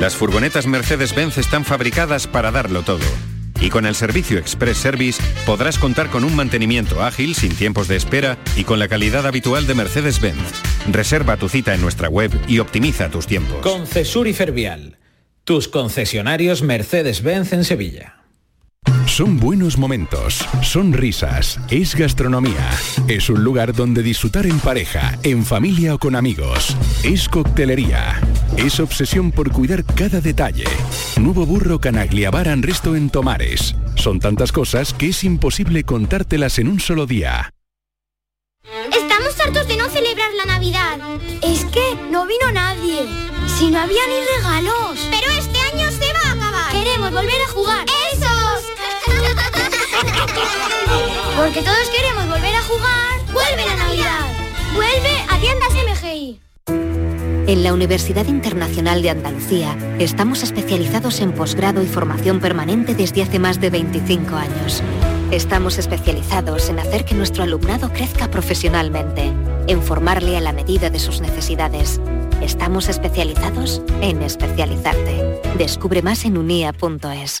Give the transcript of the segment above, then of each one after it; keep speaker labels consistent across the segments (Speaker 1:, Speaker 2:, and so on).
Speaker 1: Las furgonetas Mercedes-Benz están fabricadas para darlo todo. Y con el servicio Express Service podrás contar con un mantenimiento ágil, sin tiempos de espera y con la calidad habitual de Mercedes-Benz. Reserva tu cita en nuestra web y optimiza tus tiempos.
Speaker 2: Concesur y tus concesionarios Mercedes-Benz en Sevilla.
Speaker 3: Son buenos momentos, son risas, es gastronomía, es un lugar donde disfrutar en pareja, en familia o con amigos, es coctelería, es obsesión por cuidar cada detalle. Nuevo burro Canaglia Bar and Resto en Tomares. Son tantas cosas que es imposible contártelas en un solo día.
Speaker 4: Estamos hartos de no celebrar la Navidad. Es que no vino nadie. Si no había ni regalos. Pero este año se va a acabar. Queremos volver a jugar. Porque todos queremos volver a jugar. ¡Vuelve la Navidad! ¡Vuelve a tiendas MGI!
Speaker 5: En la Universidad Internacional de Andalucía estamos especializados en posgrado y formación permanente desde hace más de 25 años. Estamos especializados en hacer que nuestro alumnado crezca profesionalmente, en formarle a la medida de sus necesidades. Estamos especializados en especializarte. Descubre más en unia.es.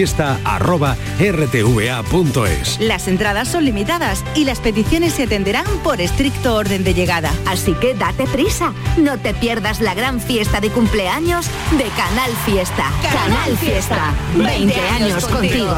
Speaker 6: Las entradas son limitadas y las peticiones se atenderán por estricto orden de llegada. Así que date prisa, no te pierdas la gran fiesta de cumpleaños de Canal Fiesta. Canal Fiesta, 20 años contigo.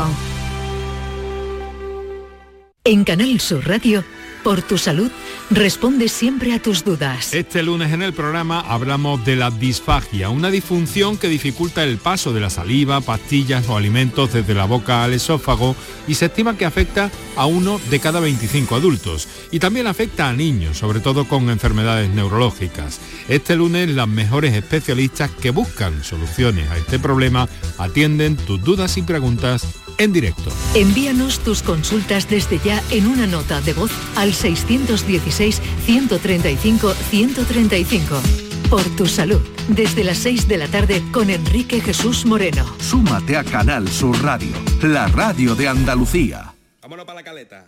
Speaker 7: En Canal Sur Radio, por tu salud, responde siempre a tus dudas.
Speaker 8: Este lunes en el programa hablamos de la disfagia, una disfunción que dificulta el paso de la saliva, pastillas o alimentos desde la boca al esófago y se estima que afecta a uno de cada 25 adultos. Y también afecta a niños, sobre todo con enfermedades neurológicas. Este lunes las mejores especialistas que buscan soluciones a este problema atienden tus dudas y preguntas en directo.
Speaker 7: Envíanos tus consultas desde ya en una nota de voz al 616-135-135. Por tu salud, desde las 6 de la tarde con Enrique Jesús Moreno.
Speaker 9: Súmate a Canal Sur Radio, la radio de Andalucía.
Speaker 10: Vámonos para la caleta.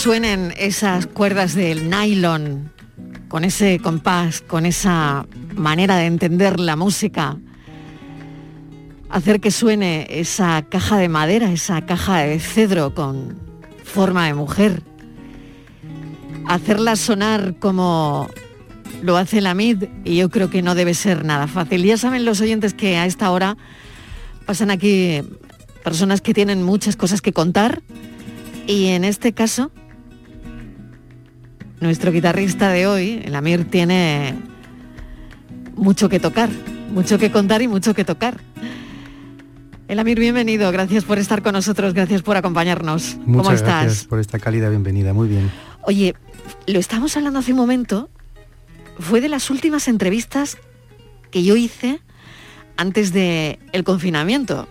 Speaker 11: Suenen esas cuerdas del nylon, con ese compás, con esa manera de entender la música. Hacer que suene esa caja de madera, esa caja de cedro con forma de mujer. hacerla sonar como lo hace la MID y yo creo que no debe ser nada fácil. Ya saben los oyentes que a esta hora pasan aquí personas que tienen muchas cosas que contar y en este caso nuestro guitarrista de hoy, el Amir, tiene mucho que tocar, mucho que contar y mucho que tocar. El Amir, bienvenido, gracias por estar con nosotros, gracias por acompañarnos.
Speaker 12: Muchas
Speaker 11: ¿Cómo estás?
Speaker 12: gracias por esta cálida bienvenida, muy bien.
Speaker 11: Oye, lo estamos hablando hace un momento, fue de las últimas entrevistas que yo hice antes del el confinamiento.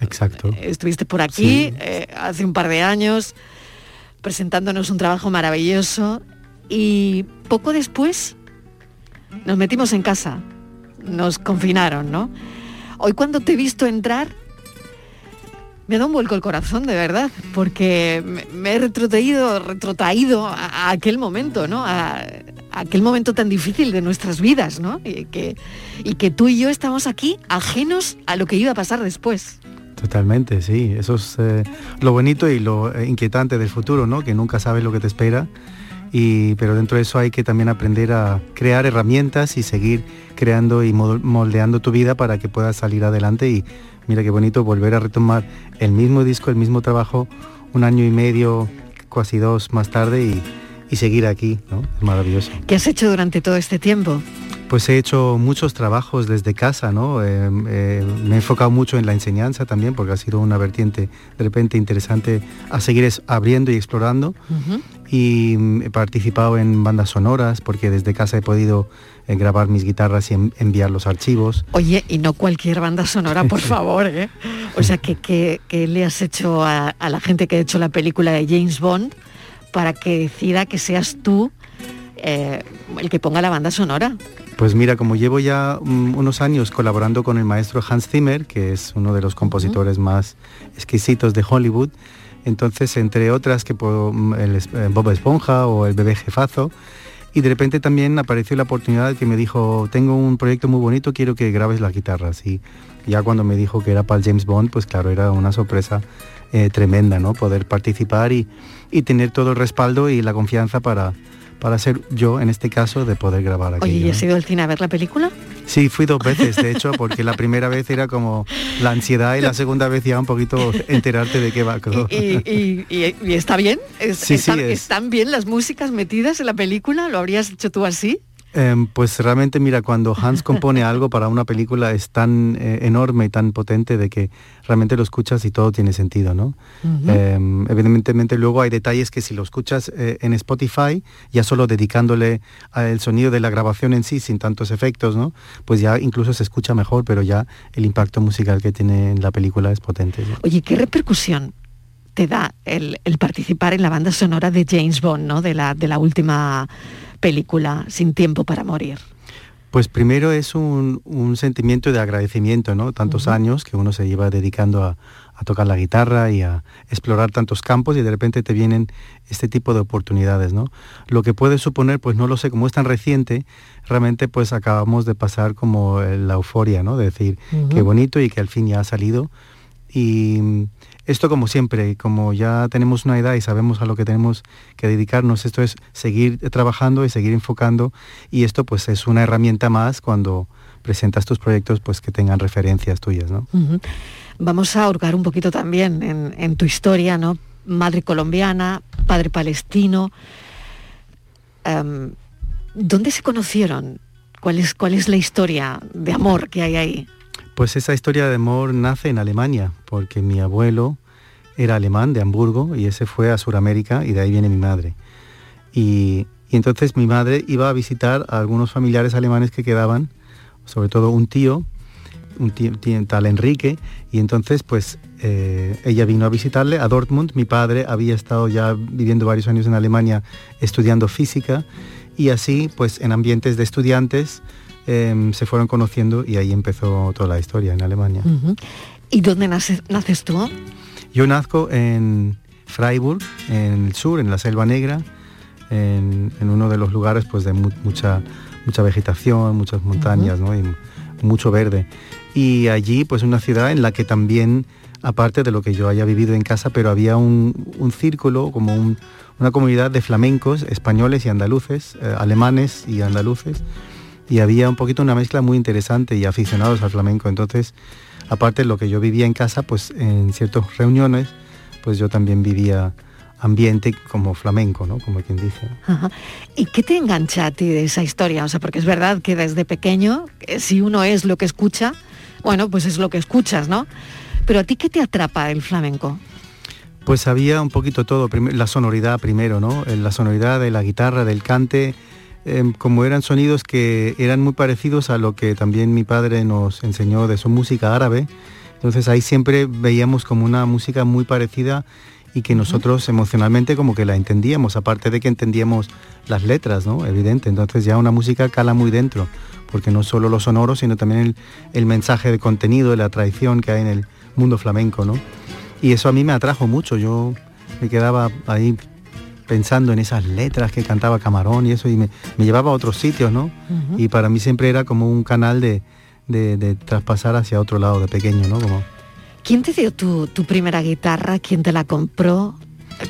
Speaker 12: Exacto.
Speaker 11: Estuviste por aquí eh, hace un par de años presentándonos un trabajo maravilloso y poco después nos metimos en casa, nos confinaron, ¿no? Hoy cuando te he visto entrar, me dado un vuelco el corazón, de verdad, porque me, he retrotraído, retrotraído a, aquel momento, ¿no? A, a aquel momento tan difícil de nuestras vidas, ¿no? Y que, y que tú y yo estamos aquí ajenos a lo que iba a pasar después.
Speaker 12: Totalmente, sí. Eso es eh, lo bonito y lo eh, inquietante del futuro, ¿no? Que nunca sabes lo que te espera. Y, pero dentro de eso hay que también aprender a crear herramientas y seguir creando y mol- moldeando tu vida para que puedas salir adelante. Y mira qué bonito volver a retomar el mismo disco, el mismo trabajo un año y medio, casi dos más tarde y, y seguir aquí, ¿no? Es maravilloso.
Speaker 11: ¿Qué has hecho durante todo este tiempo?
Speaker 12: Pues he hecho muchos trabajos desde casa, ¿no? Eh, eh, me he enfocado mucho en la enseñanza también, porque ha sido una vertiente de repente interesante a seguir es- abriendo y explorando. Y mm, he participado en bandas sonoras, porque desde casa he podido eh, grabar mis guitarras y en- enviar los archivos.
Speaker 11: Oye, y no cualquier banda sonora, por favor. O sea, que le has hecho a, a la gente que ha hecho la película de James Bond para que decida que seas tú eh, el que ponga la banda sonora.
Speaker 12: Pues mira, como llevo ya mm, unos años colaborando con el maestro Hans Zimmer, que es uno de los compositores más exquisitos de Hollywood, entonces entre otras que puedo, mm, el es- eh, Bob Esponja o el bebé jefazo, y de repente también apareció la oportunidad que me dijo, tengo un proyecto muy bonito, quiero que grabes las guitarras. Y ya cuando me dijo que era para el James Bond, pues claro, era una sorpresa eh, tremenda, ¿no? Poder participar y, y tener todo el respaldo y la confianza para, para ser yo, en este caso, de poder grabar aquí.
Speaker 11: Oye, ¿y has ido al cine a ver la película?
Speaker 12: Sí, fui dos veces, de hecho, porque la primera vez era como la ansiedad y la segunda vez ya un poquito enterarte de qué va.
Speaker 11: ¿Y, y- y- y está bien? ¿Es-
Speaker 12: Sí, sí,
Speaker 11: están,
Speaker 12: es.
Speaker 11: ¿Están bien las músicas metidas en la película? ¿Lo habrías hecho tú así?
Speaker 12: Em, pues realmente, mira, cuando Hans compone algo para una película es tan eh, enorme y tan potente de que realmente lo escuchas y todo tiene sentido, ¿no? Em, evidentemente luego hay detalles que si lo escuchas eh, en Spotify, ya solo dedicándole al sonido de la grabación en sí, sin tantos efectos, ¿no? Pues ya incluso se escucha mejor, pero ya el impacto musical que tiene en la película es potente. ¿sí?
Speaker 11: Oye, ¿qué repercusión te da el, el participar en la banda sonora de James Bond, ¿no? De la, de la última película, Sin tiempo para morir.
Speaker 12: Pues primero es un, un sentimiento de agradecimiento, ¿no? Tantos años que uno se lleva dedicando a, a tocar la guitarra y a explorar tantos campos y de repente te vienen este tipo de oportunidades, ¿no? Lo que puede suponer, pues no lo sé, como es tan reciente, realmente pues acabamos de pasar como la euforia, ¿no? De decir, qué bonito y que al fin ya ha salido. Y esto como siempre, como ya tenemos una edad y sabemos a lo que tenemos que dedicarnos, esto es seguir trabajando y seguir enfocando y esto pues es una herramienta más cuando presentas tus proyectos pues que tengan referencias tuyas, ¿no?
Speaker 11: Vamos a hurgar un poquito también en, en tu historia, ¿no? Madre colombiana, padre palestino. Em, ¿Dónde se conocieron? ¿Cuál es, ¿Cuál es la historia de amor que hay ahí?
Speaker 12: Pues esa historia de amor nace en Alemania, porque mi abuelo era alemán de Hamburgo y ese fue a Sudamérica y de ahí viene mi madre. Y, y entonces mi madre iba a visitar a algunos familiares alemanes que quedaban, sobre todo un tío, un tío, tal Enrique, y entonces pues eh, ella vino a visitarle a Dortmund. Mi padre había estado ya viviendo varios años en Alemania estudiando física y así pues en ambientes de estudiantes em, se fueron conociendo y ahí empezó toda la historia en Alemania.
Speaker 11: ¿Y dónde naces tú?
Speaker 12: Yo nazco en Freiburg, en el sur, en la Selva Negra, en, en uno de los lugares pues de mu- mucha, mucha vegetación, muchas montañas ¿no? y mucho verde. Y allí pues una ciudad en la que también aparte de lo que yo haya vivido en casa, pero había un, un círculo, como una comunidad de flamencos españoles y andaluces, eh, alemanes y andaluces, y había un poquito una mezcla muy interesante y aficionados al flamenco. Entonces, aparte de lo que yo vivía en casa, pues en ciertas reuniones, pues yo también vivía ambiente como flamenco, ¿no? Como quien dice.
Speaker 11: ¿Y qué te engancha a ti de esa historia? O sea, porque es verdad que desde pequeño, eh, si uno es lo que escucha, bueno, pues es lo que escuchas, ¿no? Pero a ti, ¿qué te atrapa el flamenco?
Speaker 12: Pues había un poquito todo, la sonoridad primero, ¿no? Eh, la sonoridad de la guitarra, del cante, em, como eran sonidos que eran muy parecidos a lo que también mi padre nos enseñó de su música árabe. Entonces ahí siempre veíamos como una música muy parecida y que nosotros emocionalmente como que la entendíamos, aparte de que entendíamos las letras, ¿no? Evidente, entonces ya una música cala muy dentro, porque no solo lo sonoro, sino también el, mensaje de contenido, de la tradición que hay en el mundo flamenco, ¿no? Y eso a mí me atrajo mucho, yo me quedaba ahí pensando en esas letras que cantaba Camarón y eso, y me, llevaba a otros sitios, ¿no? Y para mí siempre era como un canal de, de, traspasar hacia otro lado de pequeño, ¿no? Como,
Speaker 11: ¿Quién te dio tu, primera guitarra? ¿Quién te la compró?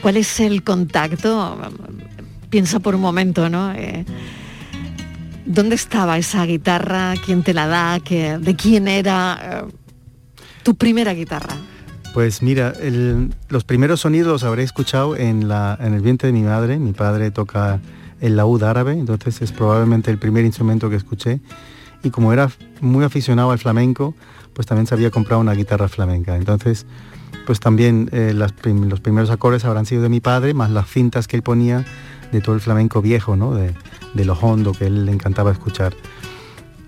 Speaker 11: ¿Cuál es el contacto? Piensa por un momento, ¿no? Eh, ¿Dónde estaba esa guitarra? ¿Quién te la da? ¿De quién era eh, tu primera guitarra?
Speaker 12: Pues mira, los primeros sonidos los habré escuchado en, el vientre de mi madre. Mi padre toca el laúd árabe, entonces es probablemente el primer instrumento que escuché. Y como era muy aficionado al flamenco, pues también se había comprado una guitarra flamenca. Entonces, pues también eh, los primeros acordes habrán sido de mi padre, más las cintas que él ponía de todo el flamenco viejo, ¿no? De, de lo hondo que él le encantaba escuchar.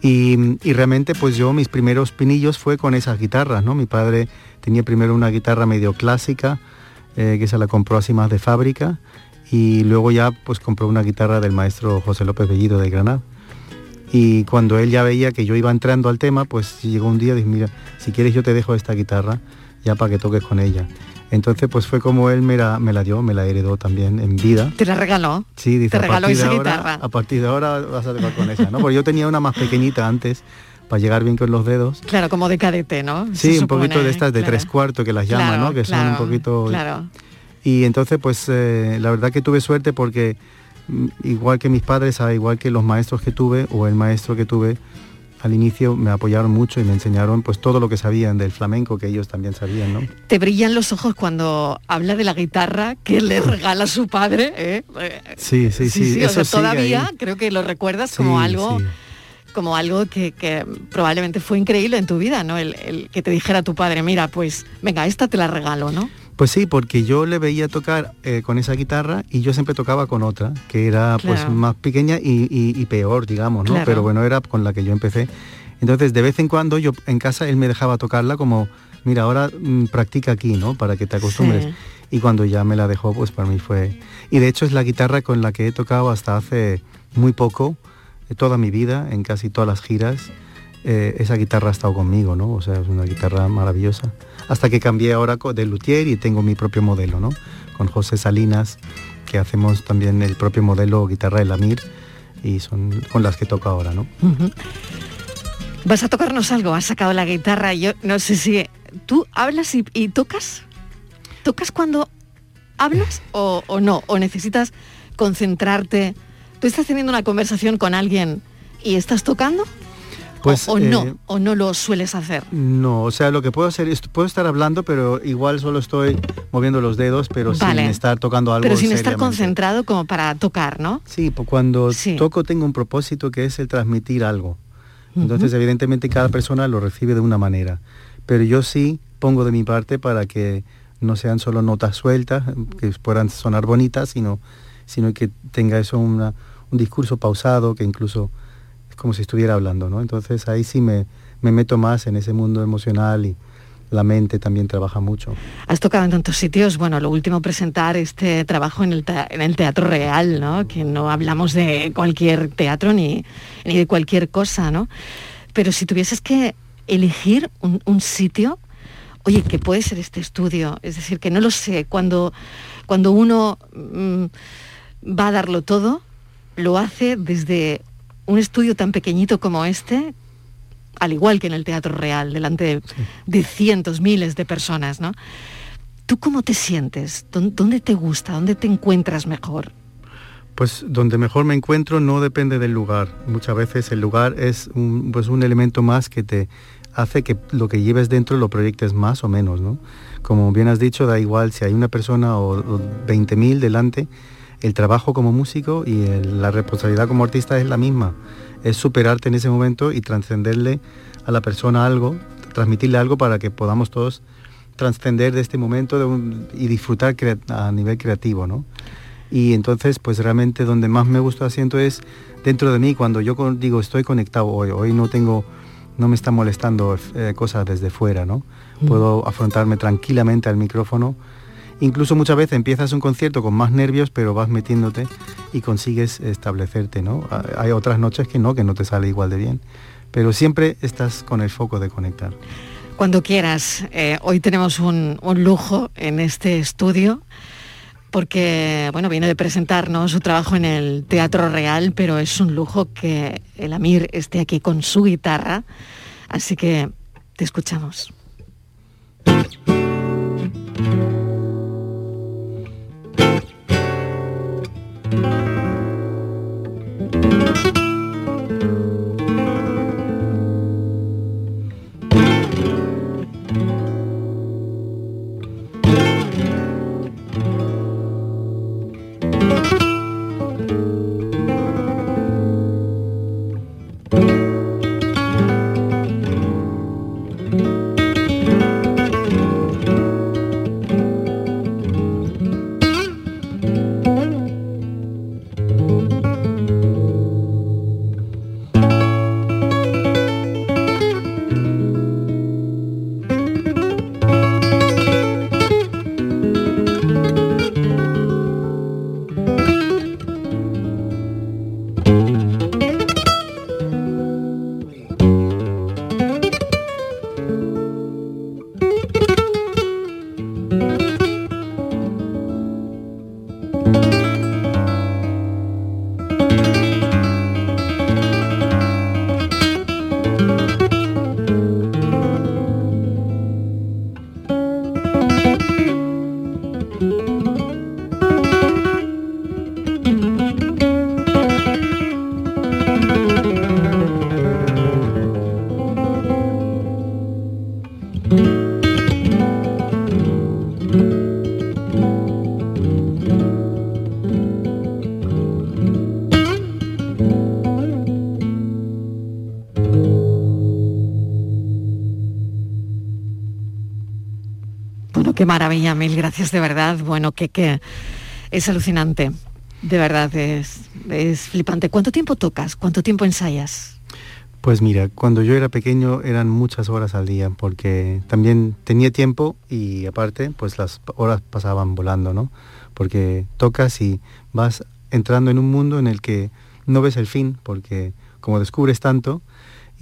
Speaker 12: Y, realmente pues yo mis primeros pinillos fue con esas guitarras, ¿no? Mi padre tenía primero una guitarra medio clásica, eh, que se la compró así más de fábrica, y luego ya pues compró una guitarra del maestro José López Bellido de Granada. Y cuando él ya veía que yo iba entrando al tema, pues llegó un día y dije, mira, si quieres yo te dejo esta guitarra ya para que toques con ella. Entonces pues fue como él me la, me la dio, me la heredó también en vida.
Speaker 11: ¿Te la regaló?
Speaker 12: Sí, dice,
Speaker 11: ¿Te regaló esa
Speaker 12: guitarra? A partir de ahora vas a tocar con esa, ¿no? Porque yo tenía una más pequeñita antes para llegar bien con los dedos.
Speaker 11: Claro, como de cadete, ¿no?
Speaker 12: Sí, un poquito de estas de tres cuartos que las llaman, ¿no? Que son un poquito...
Speaker 11: Claro.
Speaker 12: Y entonces pues eh, la verdad que tuve suerte porque Mm, igual que mis padres, igual que los maestros que tuve o el maestro que tuve, al inicio me apoyaron mucho y me enseñaron pues todo lo que sabían del flamenco que ellos también sabían, ¿no?
Speaker 11: Te brillan los ojos cuando habla de la guitarra que le regala su padre, ¿eh?
Speaker 12: Sí, sí, sí.
Speaker 11: Eso todavía creo que lo recuerdas como algo como algo que, probablemente fue increíble en tu vida, ¿no? El, el, que te dijera tu padre, mira, pues venga, esta te la regalo, ¿no?
Speaker 12: Pues sí, porque yo le veía tocar eh, con esa guitarra y yo siempre tocaba con otra, que era pues más pequeña y, peor, digamos, ¿no? Pero bueno, era con la que yo empecé. Entonces, de vez en cuando yo en casa él me dejaba tocarla como, mira, ahora mm, practica aquí, ¿no? Para que te acostumbres. Y cuando ya me la dejó, pues para mí fue... Y de hecho es la guitarra con la que he tocado hasta hace muy poco, toda mi vida, en casi todas las giras. Eh, esa guitarra ha estado conmigo, ¿no? O sea, es una guitarra maravillosa hasta que cambié ahora de luthier y tengo mi propio modelo, ¿no? Con José Salinas, que hacemos también el propio modelo guitarra de Lamir y son con las que toco ahora, ¿no?
Speaker 11: Vas a tocarnos algo, has sacado la guitarra, yo no sé si tú hablas y, tocas, tocas cuando hablas o, o no, o necesitas concentrarte. ¿Tú estás teniendo una conversación con alguien y estás tocando? Pues, o, no, eh, o no lo sueles hacer.
Speaker 12: No, o sea, lo que puedo hacer es, puedo estar hablando, pero igual solo estoy moviendo los dedos, pero sin estar tocando algo.
Speaker 11: Pero sin estar concentrado como para tocar, ¿no?
Speaker 12: Sí, pues cuando toco tengo un propósito que es el transmitir algo. Entonces, evidentemente, cada persona lo recibe de una manera. Pero yo sí pongo de mi parte para que no sean solo notas sueltas, que puedan sonar bonitas, sino, sino que tenga eso un discurso pausado, que incluso como si estuviera hablando, ¿no? Entonces ahí sí me, meto más en ese mundo emocional y la mente también trabaja mucho.
Speaker 11: Has tocado en tantos sitios, bueno, lo último presentar este trabajo en el, Teatro Real, ¿no? Que no hablamos de cualquier teatro ni, de cualquier cosa, ¿no? Pero si tuvieses que elegir un, sitio, oye, que puede ser este estudio, es decir, que no lo sé, cuando, cuando uno mm, va a darlo todo, lo hace desde un estudio tan pequeñito como este, al igual que en el Teatro Real, delante de, cientos, miles de personas, ¿no? ¿Tú cómo te sientes? ¿Dónde te gusta? ¿Dónde te encuentras mejor?
Speaker 12: Pues donde mejor me encuentro no depende del lugar. Muchas veces el lugar es un, pues un elemento más que te hace que lo que lleves dentro lo proyectes más o menos, ¿no? Como bien has dicho, da igual si hay una persona o, o 20.000 delante, el trabajo como músico y la responsabilidad como artista es la misma es superarte en ese momento y trascenderle a la persona algo, transmitirle algo para que podamos todos trascender de este momento y disfrutar a nivel creativo, ¿no? Y entonces, pues realmente donde más me gusta asiento es dentro de mí, cuando yo digo estoy conectado hoy, hoy no tengo, no me está molestando eh, cosas desde fuera, ¿no? Mm. Puedo afrontarme tranquilamente al micrófono Incluso muchas veces empiezas un concierto con más nervios, pero vas metiéndote y consigues establecerte, ¿no? Hay otras noches que no, que no te sale igual de bien, pero siempre estás con el foco de conectar.
Speaker 11: Cuando quieras, eh, hoy tenemos un, lujo en este estudio porque bueno, viene de presentarnos su trabajo en el Teatro Real, pero es un lujo que el Amir esté aquí con su guitarra, así que te escuchamos. Qué maravilla, mil gracias de verdad. Bueno, que, que es alucinante. De verdad, es, es flipante. ¿Cuánto tiempo tocas? ¿Cuánto tiempo ensayas?
Speaker 12: Pues mira, cuando yo era pequeño eran muchas horas al día, porque también tenía tiempo y aparte, pues las horas pasaban volando, ¿no? Porque tocas y vas entrando en un mundo en el que no ves el fin, porque como descubres tanto,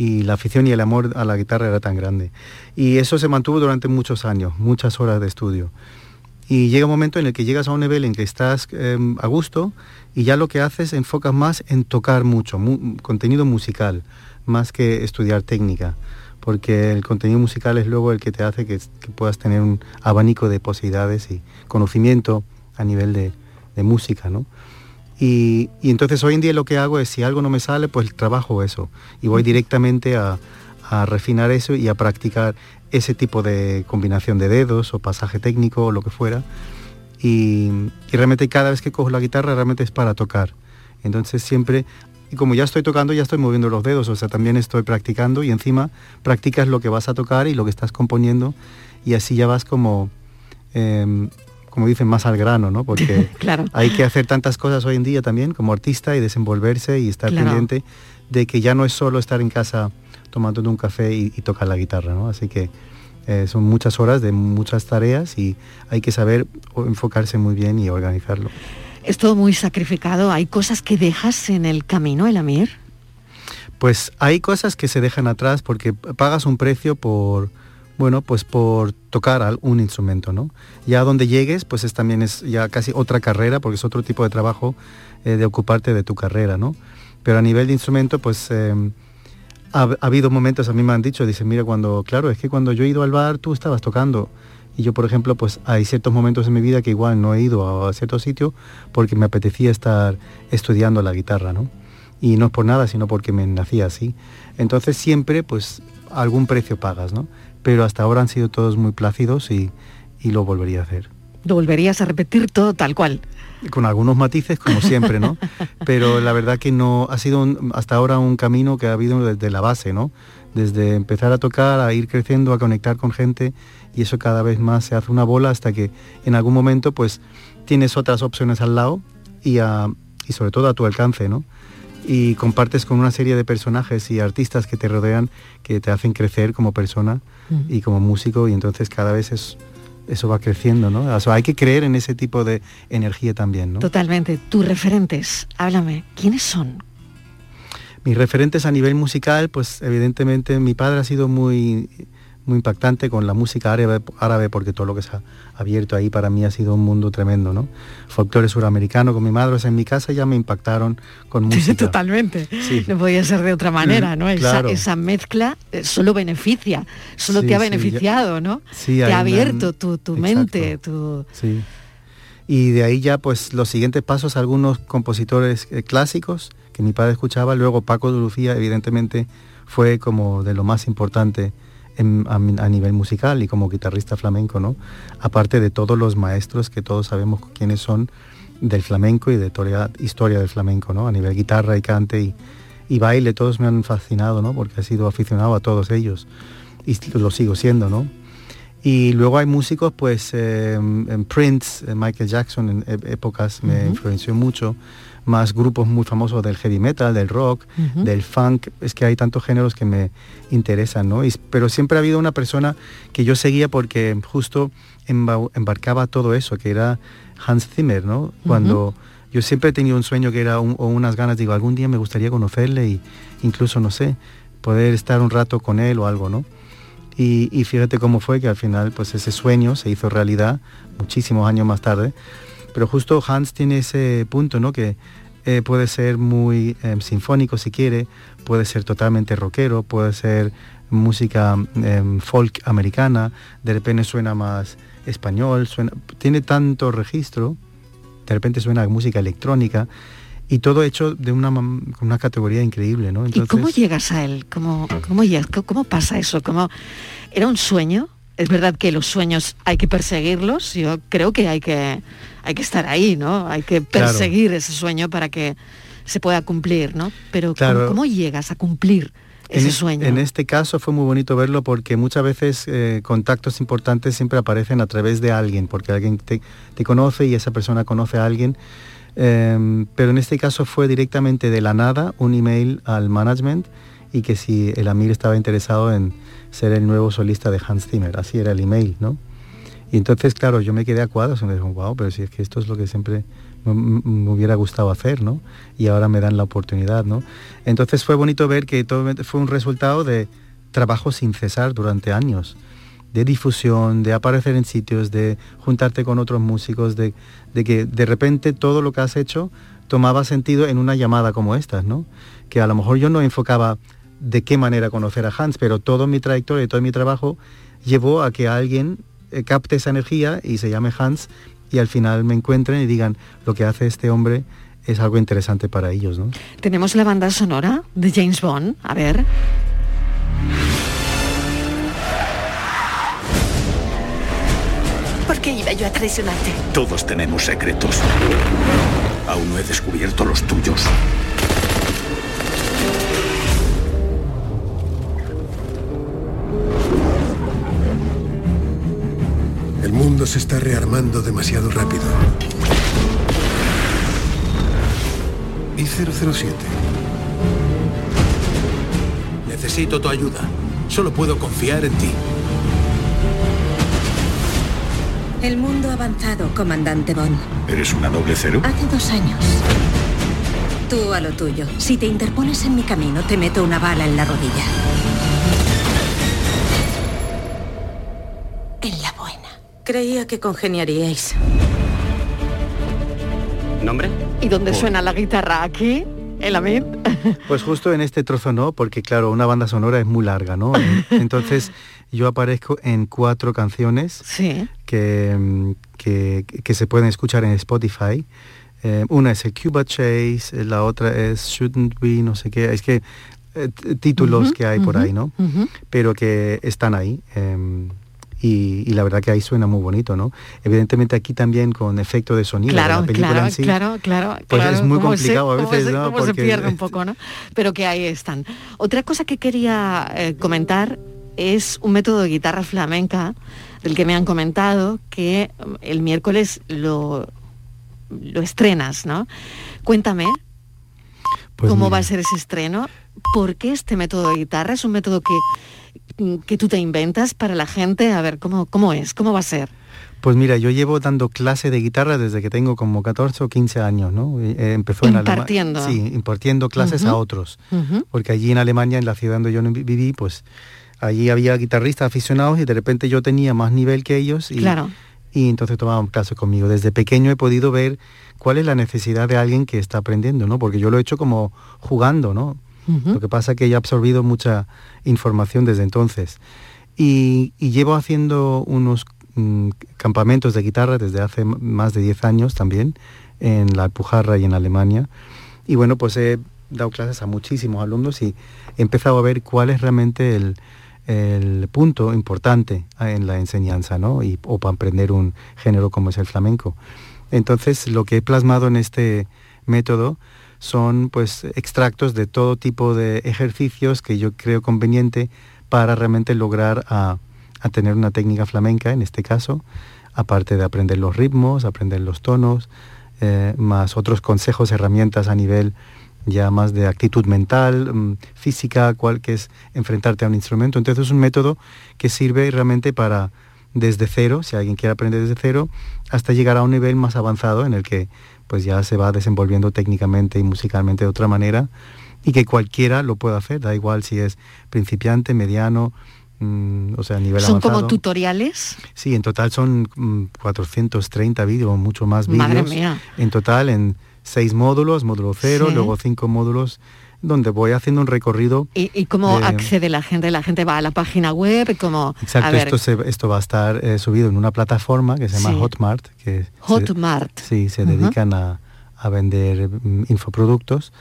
Speaker 12: y la afición y el amor a la guitarra era tan grande. Y eso se mantuvo durante muchos años, muchas horas de estudio. Y llega un momento en el que llegas a un nivel en que estás em, a gusto y ya lo que haces enfocas más en tocar mucho, contenido musical, más que estudiar técnica, porque el contenido musical es luego el que te hace que, puedas tener un abanico de posibilidades y conocimiento a nivel de, de música, ¿no? Y, entonces hoy en día lo que hago es, si algo no me sale, pues trabajo eso. Y voy directamente a, refinar eso y a practicar ese tipo de combinación de dedos o pasaje técnico o lo que fuera. Y, realmente cada vez que cojo la guitarra realmente es para tocar. Entonces siempre, y como ya estoy tocando, ya estoy moviendo los dedos, o sea, también estoy practicando y encima practicas lo que vas a tocar y lo que estás componiendo y así ya vas como... Em, como dicen, más al grano, ¿no? Porque
Speaker 11: claro.
Speaker 12: hay que hacer tantas cosas hoy en día también como artista y desenvolverse y estar pendiente de que ya no es solo estar en casa tomando un café y, tocar la guitarra, ¿no? Así que eh, son muchas horas de muchas tareas y hay que saber enfocarse muy bien y organizarlo.
Speaker 11: Es todo muy sacrificado. ¿Hay cosas que dejas en el camino, el Amir?
Speaker 12: Pues hay cosas que se dejan atrás porque pagas un precio por, bueno, pues por tocar un instrumento, ¿no? Ya donde llegues, pues es, también es ya casi otra carrera, porque es otro tipo de trabajo eh, de ocuparte de tu carrera, ¿no? Pero a nivel de instrumento, pues em, ha, ha habido momentos, a mí me han dicho, dicen, mira, cuando, claro, es que cuando yo he ido al bar tú estabas tocando. Y yo, por ejemplo, pues hay ciertos momentos en mi vida que igual no he ido a cierto sitio porque me apetecía estar estudiando la guitarra, ¿no? Y no es por nada, sino porque me nacía así. Entonces siempre, pues, algún precio pagas, ¿no? Pero hasta ahora han sido todos muy plácidos y, y lo volvería a hacer.
Speaker 11: Lo volverías a repetir todo tal cual.
Speaker 12: Con algunos matices, como siempre, ¿no? Pero la verdad que no ha sido un- hasta ahora un camino que ha habido desde la base, ¿no? Desde empezar a tocar, a ir creciendo, a conectar con gente y eso cada vez más se hace una bola hasta que en algún momento pues tienes otras opciones al lado y, a- y sobre todo a tu alcance, ¿no? Y compartes con una serie de personajes y artistas que te rodean que te hacen crecer como persona y como músico y entonces cada vez es, eso va creciendo, ¿no? O sea, hay que creer en ese tipo de energía también, ¿no?
Speaker 11: Totalmente. Tus referentes, háblame, ¿quiénes son?
Speaker 12: Mis referentes a nivel musical, pues evidentemente mi padre ha sido muy, muy impactante con la música árabe, árabe porque todo lo que se ha abierto ahí para mí ha sido un mundo tremendo, ¿no? Folclore suramericano con mi madre, o sea, en mi casa ya me impactaron con música.
Speaker 11: Totalmente.
Speaker 12: Sí.
Speaker 11: No podía ser de otra manera, ¿no?
Speaker 12: Mm,
Speaker 11: Esa,
Speaker 12: claro.
Speaker 11: esa mezcla eh, solo beneficia, solo
Speaker 12: Sí,
Speaker 11: te ha
Speaker 12: sí,
Speaker 11: beneficiado, ¿no?
Speaker 12: Sí,
Speaker 11: te
Speaker 12: ahí
Speaker 11: ha abierto tu, tu mente, tu...
Speaker 12: Sí. Y de ahí ya pues los siguientes pasos, algunos compositores eh, clásicos que mi padre escuchaba, luego Paco de Lucía evidentemente fue como de lo más importante en- a, nivel musical y como guitarrista flamenco, ¿no? Aparte de todos los maestros que todos sabemos quiénes son del flamenco y de toda historia del flamenco, ¿no? A nivel guitarra y cante y, y baile, todos me han fascinado, ¿no? Porque he sido aficionado a todos ellos y lo sigo siendo, ¿no? Y luego hay músicos, pues eh, en Prince, eh, Michael Jackson en épocas me influenció mucho, más grupos muy famosos del heavy metal, del rock, del funk, es que hay tantos géneros que me interesan, ¿no? Y- pero siempre ha habido una persona que yo seguía porque justo emba- embarcaba todo eso, que era Hans Zimmer, ¿no? Cuando yo siempre he tenido un sueño que era un- o unas ganas, digo, algún día me gustaría conocerle y incluso, no sé, poder estar un rato con él o algo, ¿no? Y, y fíjate cómo fue que al final pues ese sueño se hizo realidad muchísimos años más tarde. Pero justo Hans tiene ese punto, ¿no? Que eh, puede ser muy eh, sinfónico si quiere, puede ser totalmente rockero, puede ser música em, folk americana, de repente suena más español, suena, tiene tanto registro, de repente suena música electrónica y todo hecho de una, una categoría increíble, ¿no?
Speaker 11: ¿Y cómo llegas a él? ¿Cómo, cómo, llegas? ¿Cómo- cómo pasa eso? ¿Cómo, ¿Era un sueño? Es verdad que los sueños hay que perseguirlos, yo creo que hay que, hay que estar ahí, ¿no? Hay que
Speaker 12: Claro.
Speaker 11: perseguir ese sueño para que se pueda cumplir, ¿no? Pero ¿cómo-
Speaker 12: Claro.
Speaker 11: ¿cómo, llegas a cumplir
Speaker 12: En,
Speaker 11: ese
Speaker 12: es-
Speaker 11: sueño?
Speaker 12: en este caso fue muy bonito verlo porque muchas veces eh, contactos importantes siempre aparecen a través de alguien, porque alguien te, te conoce y esa persona conoce a alguien. Em, pero en este caso fue directamente de la nada un email al management y que si el Amir estaba interesado en ser el nuevo solista de Hans Zimmer, así era el email, ¿no? Y entonces, claro, yo me quedé a cuadros y me dijo, wow, pero si es que esto es lo que siempre me, hubiera gustado hacer, ¿no? Y ahora me dan la oportunidad, ¿no? Entonces fue bonito ver que todo fue un resultado de trabajo sin cesar durante años, de difusión, de aparecer en sitios, de juntarte con otros músicos, de, de que de repente todo lo que has hecho tomaba sentido en una llamada como esta, ¿no? Que a lo mejor yo no enfocaba de qué manera conocer a Hans, pero todo mi trayectoria y todo mi trabajo llevó a que alguien eh, capte esa energía y se llame Hans y al final me encuentren y digan lo que hace este hombre es algo interesante para ellos, ¿no?
Speaker 11: Tenemos la banda sonora de James Bond, a ver.
Speaker 13: ¿Por qué iba yo a traicionarte?
Speaker 14: Todos tenemos secretos. Aún no he descubierto los tuyos.
Speaker 15: El mundo se está rearmando demasiado rápido. ¿Y 007?
Speaker 16: Necesito tu ayuda. Solo puedo confiar en ti.
Speaker 13: El mundo ha avanzado, comandante Bond.
Speaker 14: ¿Eres una doble cero?
Speaker 13: Hace dos años. Tú a lo tuyo. Si te interpones en mi camino, te meto una bala en la rodilla. Creía que congeniaríais.
Speaker 11: ¿Nombre? ¿Y dónde suena la guitarra? ¿Aquí? el Amir?
Speaker 12: Pues justo en este trozo no, porque claro, una banda sonora es muy larga, ¿no? Entonces yo aparezco en cuatro canciones que, que, que se pueden escuchar en Spotify. Eh, una es el Cuba Chase, la otra es Shouldn't We, no sé qué. Es que eh, títulos que hay por ahí, ¿no? Pero que están ahí. Em, y, la verdad que ahí suena muy bonito, ¿no? Evidentemente aquí también con efecto de sonido
Speaker 11: claro,
Speaker 12: la película
Speaker 11: claro,
Speaker 12: en sí,
Speaker 11: claro, claro,
Speaker 12: pues es muy complicado a veces,
Speaker 11: se,
Speaker 12: ¿no?
Speaker 11: Porque... se pierde un poco, ¿no? Pero que ahí están. Otra cosa que quería eh, comentar es un método de guitarra flamenca del que me han comentado que mm, el miércoles lo, lo estrenas, ¿no? Cuéntame
Speaker 12: Pues
Speaker 11: cómo
Speaker 12: mira.
Speaker 11: va a ser ese estreno, por qué este método de guitarra es un método que, que tú te inventas para la gente, a ver cómo, cómo es, cómo va a ser.
Speaker 12: Pues mira, yo llevo dando clase de guitarra desde que tengo como 14 o 15 años, ¿no? Eh, empezó en. Alemania. Sí, impartiendo clases a otros. Porque allí en Alemania, en la ciudad donde yo vi- viví, pues allí había guitarristas aficionados y de repente yo tenía más nivel que ellos y,
Speaker 11: Claro.
Speaker 12: y entonces tomaban clases conmigo. Desde pequeño he podido ver cuál es la necesidad de alguien que está aprendiendo, ¿no? Porque yo lo he hecho como jugando, ¿no? Lo que pasa es que he absorbido mucha información desde entonces. Y, y llevo haciendo unos mm, campamentos de guitarra desde hace más de 10 años también, en la Alpujarra y en Alemania. Y bueno, pues he dado clases a muchísimos alumnos y he empezado a ver cuál es realmente el, el punto importante en la enseñanza, ¿no? Y, o para aprender un género como es el flamenco. Entonces, lo que he plasmado en este método son pues extractos de todo tipo de ejercicios que yo creo conveniente para realmente lograr a, tener una técnica flamenca, en este caso, aparte de aprender los ritmos, aprender los tonos, eh, más otros consejos, herramientas a nivel ya más de actitud mental, mm, física, cual que es enfrentarte a un instrumento. Entonces es un método que sirve realmente para desde cero, si alguien quiere aprender desde cero, hasta llegar a un nivel más avanzado en el que pues ya se va desenvolviendo técnicamente y musicalmente de otra manera y que cualquiera lo pueda hacer, da igual si es principiante, mediano, mm, o sea, a nivel
Speaker 11: Son
Speaker 12: avanzado.
Speaker 11: como tutoriales.
Speaker 12: Sí, en total son mm, 430 vídeos, mucho más vídeos.
Speaker 11: Madre mía.
Speaker 12: En total en seis módulos, módulo cero,
Speaker 11: Sí.
Speaker 12: luego cinco módulos, donde voy haciendo un recorrido.
Speaker 11: ¿Y, y cómo
Speaker 12: de-
Speaker 11: accede la gente? La gente va a la página web, como...
Speaker 12: Exacto,
Speaker 11: a ver,
Speaker 12: esto, se- esto va a estar eh, subido en una plataforma que se llama
Speaker 11: Sí.
Speaker 12: Hotmart, que se-
Speaker 11: Hotmart.
Speaker 12: sí, se dedican a, a vender mm, infoproductos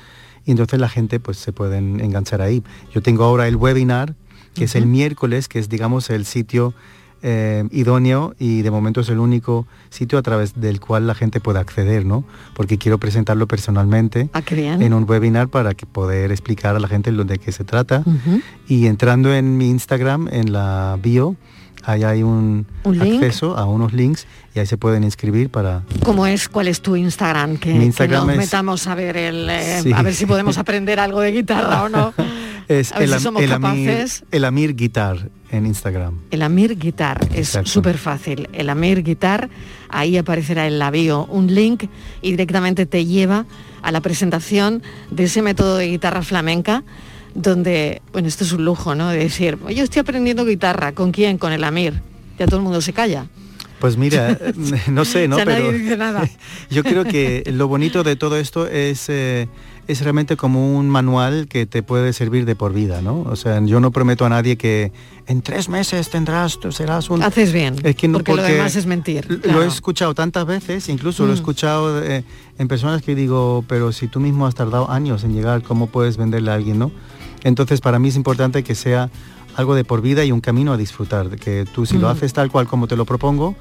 Speaker 12: y entonces la gente pues se pueden enganchar ahí. Yo tengo ahora el webinar, que es el miércoles, que es digamos el sitio eh, idóneo y de momento es el único sitio a través del cual la gente puede acceder, ¿no? Porque quiero presentarlo personalmente
Speaker 11: Ah,
Speaker 12: en un webinar para que poder explicar a la gente lo de qué se trata. Y entrando en mi Instagram, en la bio, ahí hay un, acceso a unos links y ahí se pueden inscribir para...
Speaker 11: ¿Cómo es? ¿Cuál es tu Instagram? Que,
Speaker 12: Instagram
Speaker 11: nos
Speaker 12: es-
Speaker 11: metamos a ver el, eh,
Speaker 12: Sí.
Speaker 11: a ver si podemos aprender algo de guitarra o no.
Speaker 12: Es
Speaker 11: A ver si
Speaker 12: Amir,
Speaker 11: capaces.
Speaker 12: el Amir Guitar en Instagram.
Speaker 11: El Amir Guitar es súper fácil. El Amir Guitar, ahí aparecerá en la bio un link y directamente te lleva a la presentación de ese método de guitarra flamenca donde, bueno, esto es un lujo, ¿no? De decir, yo estoy aprendiendo guitarra, ¿con quién? Con el Amir. Ya todo el mundo se calla.
Speaker 12: Pues mira, no sé, ¿no?
Speaker 11: ya
Speaker 12: Pero
Speaker 11: nadie dice nada.
Speaker 12: yo creo que lo bonito de todo esto es, eh, es realmente como un manual que te puede servir de por vida, ¿no? O sea, yo no prometo a nadie que en tres meses tendrás, tú serás un...
Speaker 11: Haces bien,
Speaker 12: Es que no,
Speaker 11: porque, lo demás es mentir.
Speaker 12: Lo he escuchado tantas veces, incluso lo he
Speaker 11: Mm.
Speaker 12: escuchado eh, en personas que digo, pero si tú mismo has tardado años en llegar, ¿cómo puedes venderle a alguien, no? Entonces para mí es importante que sea algo de por vida y un camino a disfrutar, de que tú si lo
Speaker 11: Mm.
Speaker 12: haces tal cual como te lo propongo,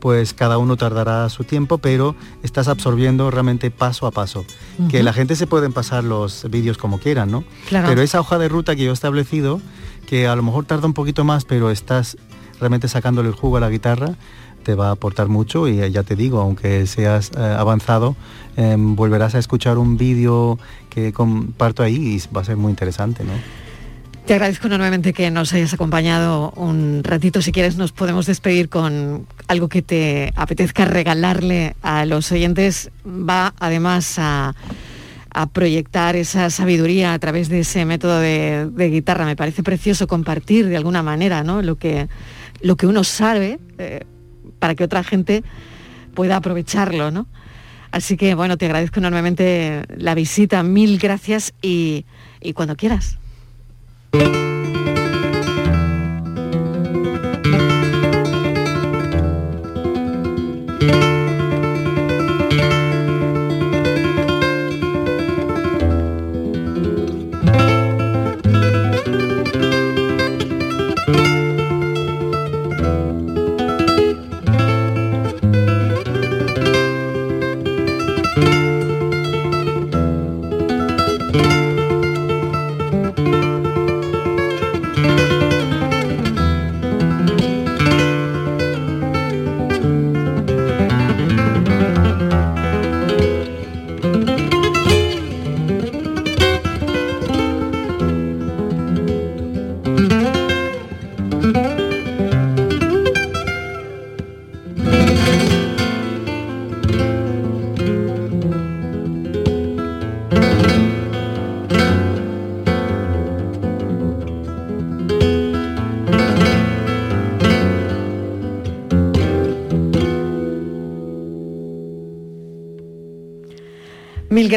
Speaker 12: pues cada uno tardará su tiempo, pero estás absorbiendo realmente paso a paso. Que la gente se pueden pasar los vídeos como quieran, ¿no?
Speaker 11: Claro.
Speaker 12: Pero esa hoja de ruta que yo he establecido, que a lo mejor tarda un poquito más, pero estás realmente sacándole el jugo a la guitarra, te va a aportar mucho y eh, ya te digo, aunque seas eh, avanzado, em, volverás a escuchar un vídeo que comparto ahí y va a ser muy interesante, ¿no?
Speaker 11: Te agradezco enormemente que nos hayas acompañado un ratito. Si quieres nos podemos despedir con algo que te apetezca regalarle a los oyentes. Va además a, proyectar esa sabiduría a través de ese método de, de guitarra. Me parece precioso compartir de alguna manera ¿no? lo, que, lo que uno sabe eh, para que otra gente pueda aprovecharlo. ¿no? Así que bueno, te agradezco enormemente la visita, mil gracias y, y cuando quieras. Mil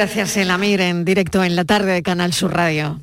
Speaker 11: gracias, Elamir, en directo en la tarde de Canal Sur Radio.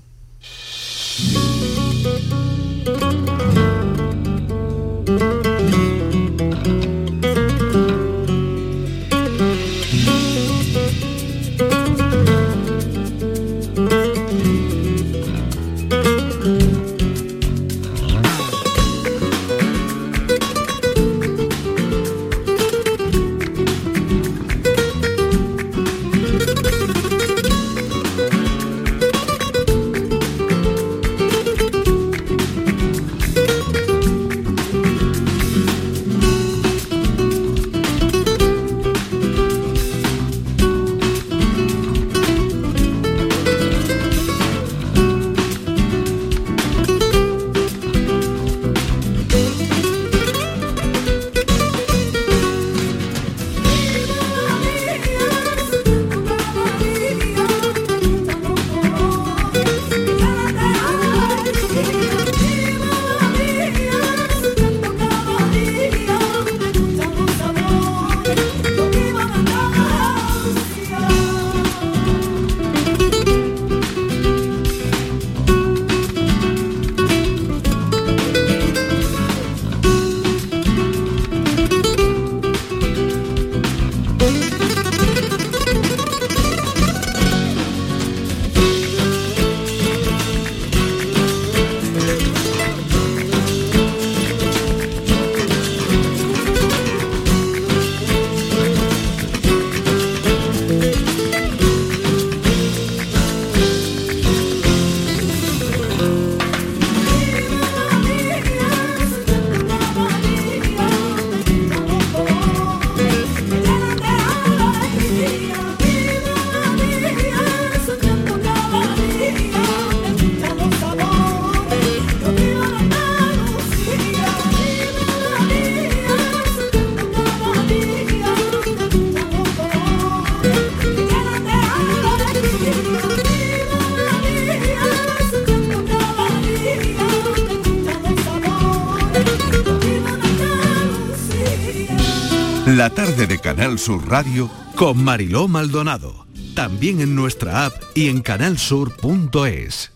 Speaker 9: Tarde de Canal Sur Radio con Mariló Maldonado. También en nuestra app y en canalsur.es.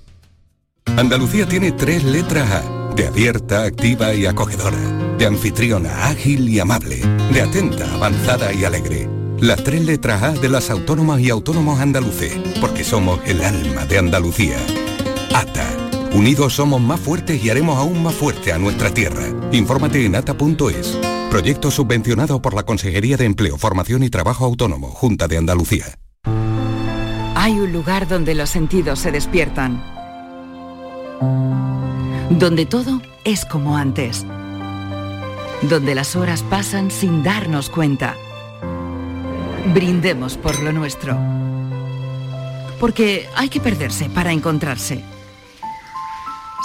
Speaker 3: Andalucía tiene tres letras A, de abierta, activa y acogedora, de anfitriona, ágil y amable, de atenta, avanzada y alegre. Las tres letras A de las autónomas y autónomos andaluces, porque somos el alma de Andalucía. ATA. Unidos somos más fuertes y haremos aún más fuerte a nuestra tierra. Infórmate en ata.es. Proyecto subvencionado por la Consejería de Empleo, Formación y Trabajo Autónomo, Junta de Andalucía.
Speaker 7: Hay un lugar donde los sentidos se despiertan. Donde todo es como antes. Donde las horas pasan sin darnos cuenta. Brindemos por lo nuestro. Porque hay que perderse para encontrarse.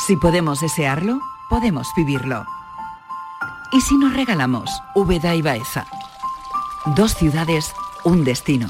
Speaker 7: Si podemos desearlo, podemos vivirlo. ¿Y si nos regalamos Úbeda y Baeza? Dos ciudades, un destino.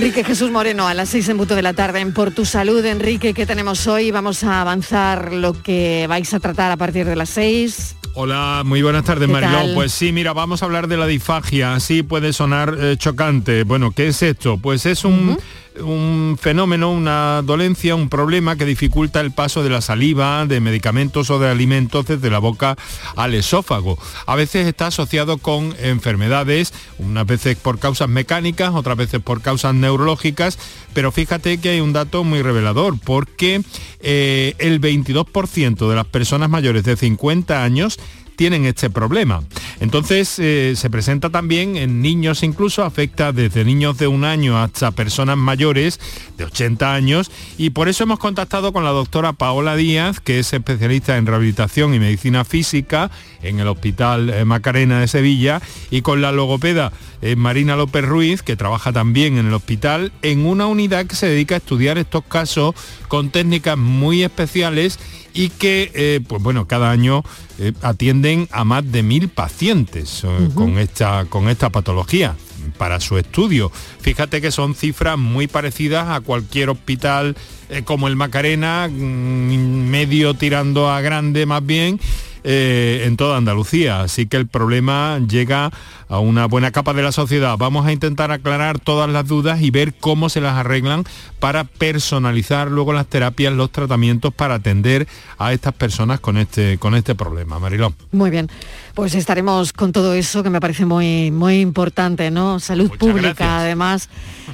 Speaker 11: Enrique Jesús Moreno, a las seis en punto de la tarde en Por Tu Salud. Enrique, ¿qué tenemos hoy? Vamos a avanzar lo que vais a tratar a partir de las seis.
Speaker 8: Hola, muy buenas tardes,
Speaker 11: ¿Qué
Speaker 8: Mariló. Pues sí, mira, vamos a hablar de la disfagia. Así puede sonar eh, chocante. Bueno, ¿qué es esto? Pues es un, un fenómeno, una dolencia, un problema que dificulta el paso de la saliva, de medicamentos o de alimentos desde la boca al esófago. A veces está asociado con enfermedades, unas veces por causas mecánicas, otras veces por causas neurológicas, pero fíjate que hay un dato muy revelador, porque eh, el 22% de las personas mayores de 50 años tienen este problema. Entonces eh, se presenta también en niños incluso, afecta desde niños de un año hasta personas mayores de 80 años y por eso hemos contactado con la doctora Paola Díaz, que es especialista en rehabilitación y medicina física en el Hospital eh, Macarena de Sevilla y con la logopeda eh, Marina López Ruiz, que trabaja también en el hospital, en una unidad que se dedica a estudiar estos casos con técnicas muy especiales y que, eh, pues bueno, cada año eh, atienden a más de mil pacientes eh, con, esta, con esta patología para su estudio. Fíjate que son cifras muy parecidas a cualquier hospital como el Macarena, mm, medio tirando a grande más bien, eh, en toda Andalucía. Así que el problema llega a una buena capa de la sociedad. Vamos a intentar aclarar todas las dudas y ver cómo se las arreglan para personalizar luego las terapias, los tratamientos para atender a estas personas con este, con este problema. Marilón.
Speaker 11: Muy bien, pues estaremos con todo eso que me parece muy, muy importante, ¿no? Salud pública,
Speaker 8: gracias.
Speaker 11: además.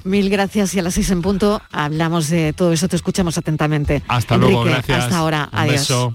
Speaker 11: Mil gracias y a las seis en punto hablamos de todo eso, te escuchamos atentamente.
Speaker 8: Hasta
Speaker 11: Enrique,
Speaker 8: luego, gracias.
Speaker 11: Hasta ahora,
Speaker 8: Un
Speaker 11: adiós.
Speaker 8: beso.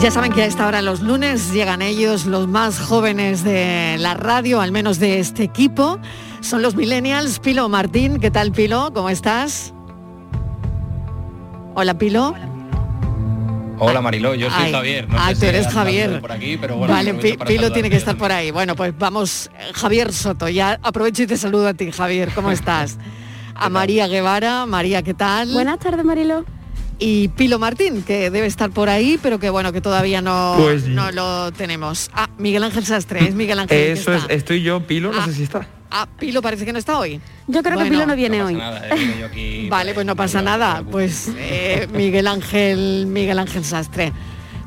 Speaker 11: Ya saben que a esta hora los lunes llegan ellos, los más jóvenes de la radio, al menos de este equipo. Son los millennials. Pilo Martín, ¿qué tal Pilo? ¿Cómo estás? Hola Pilo.
Speaker 17: Hola Mariló, yo soy
Speaker 11: Ay,
Speaker 17: Javier. No
Speaker 11: ah,
Speaker 17: sé
Speaker 11: tú eres Javier.
Speaker 17: Por aquí, pero bueno,
Speaker 11: vale, Pilo
Speaker 17: saludarte.
Speaker 11: tiene que estar por ahí. Bueno, pues vamos, eh, Javier Soto, ya aprovecho y te saludo a ti, Javier. ¿Cómo estás? A María Guevara. María, ¿qué tal? Buenas tardes, Marilo. Y Pilo Martín, que debe estar por ahí, pero que bueno, que todavía no,
Speaker 18: Pues-
Speaker 11: no lo tenemos. Ah, Miguel Ángel Sastre, es Miguel Ángel.
Speaker 18: Eso es, estoy yo, Pilo, no sé si está.
Speaker 11: Ah, Pilo parece que no está hoy.
Speaker 4: Yo creo que Pilo no viene hoy.
Speaker 11: Vale, pues no pasa nada. Pues eh, Miguel Ángel, Miguel Ángel Sastre.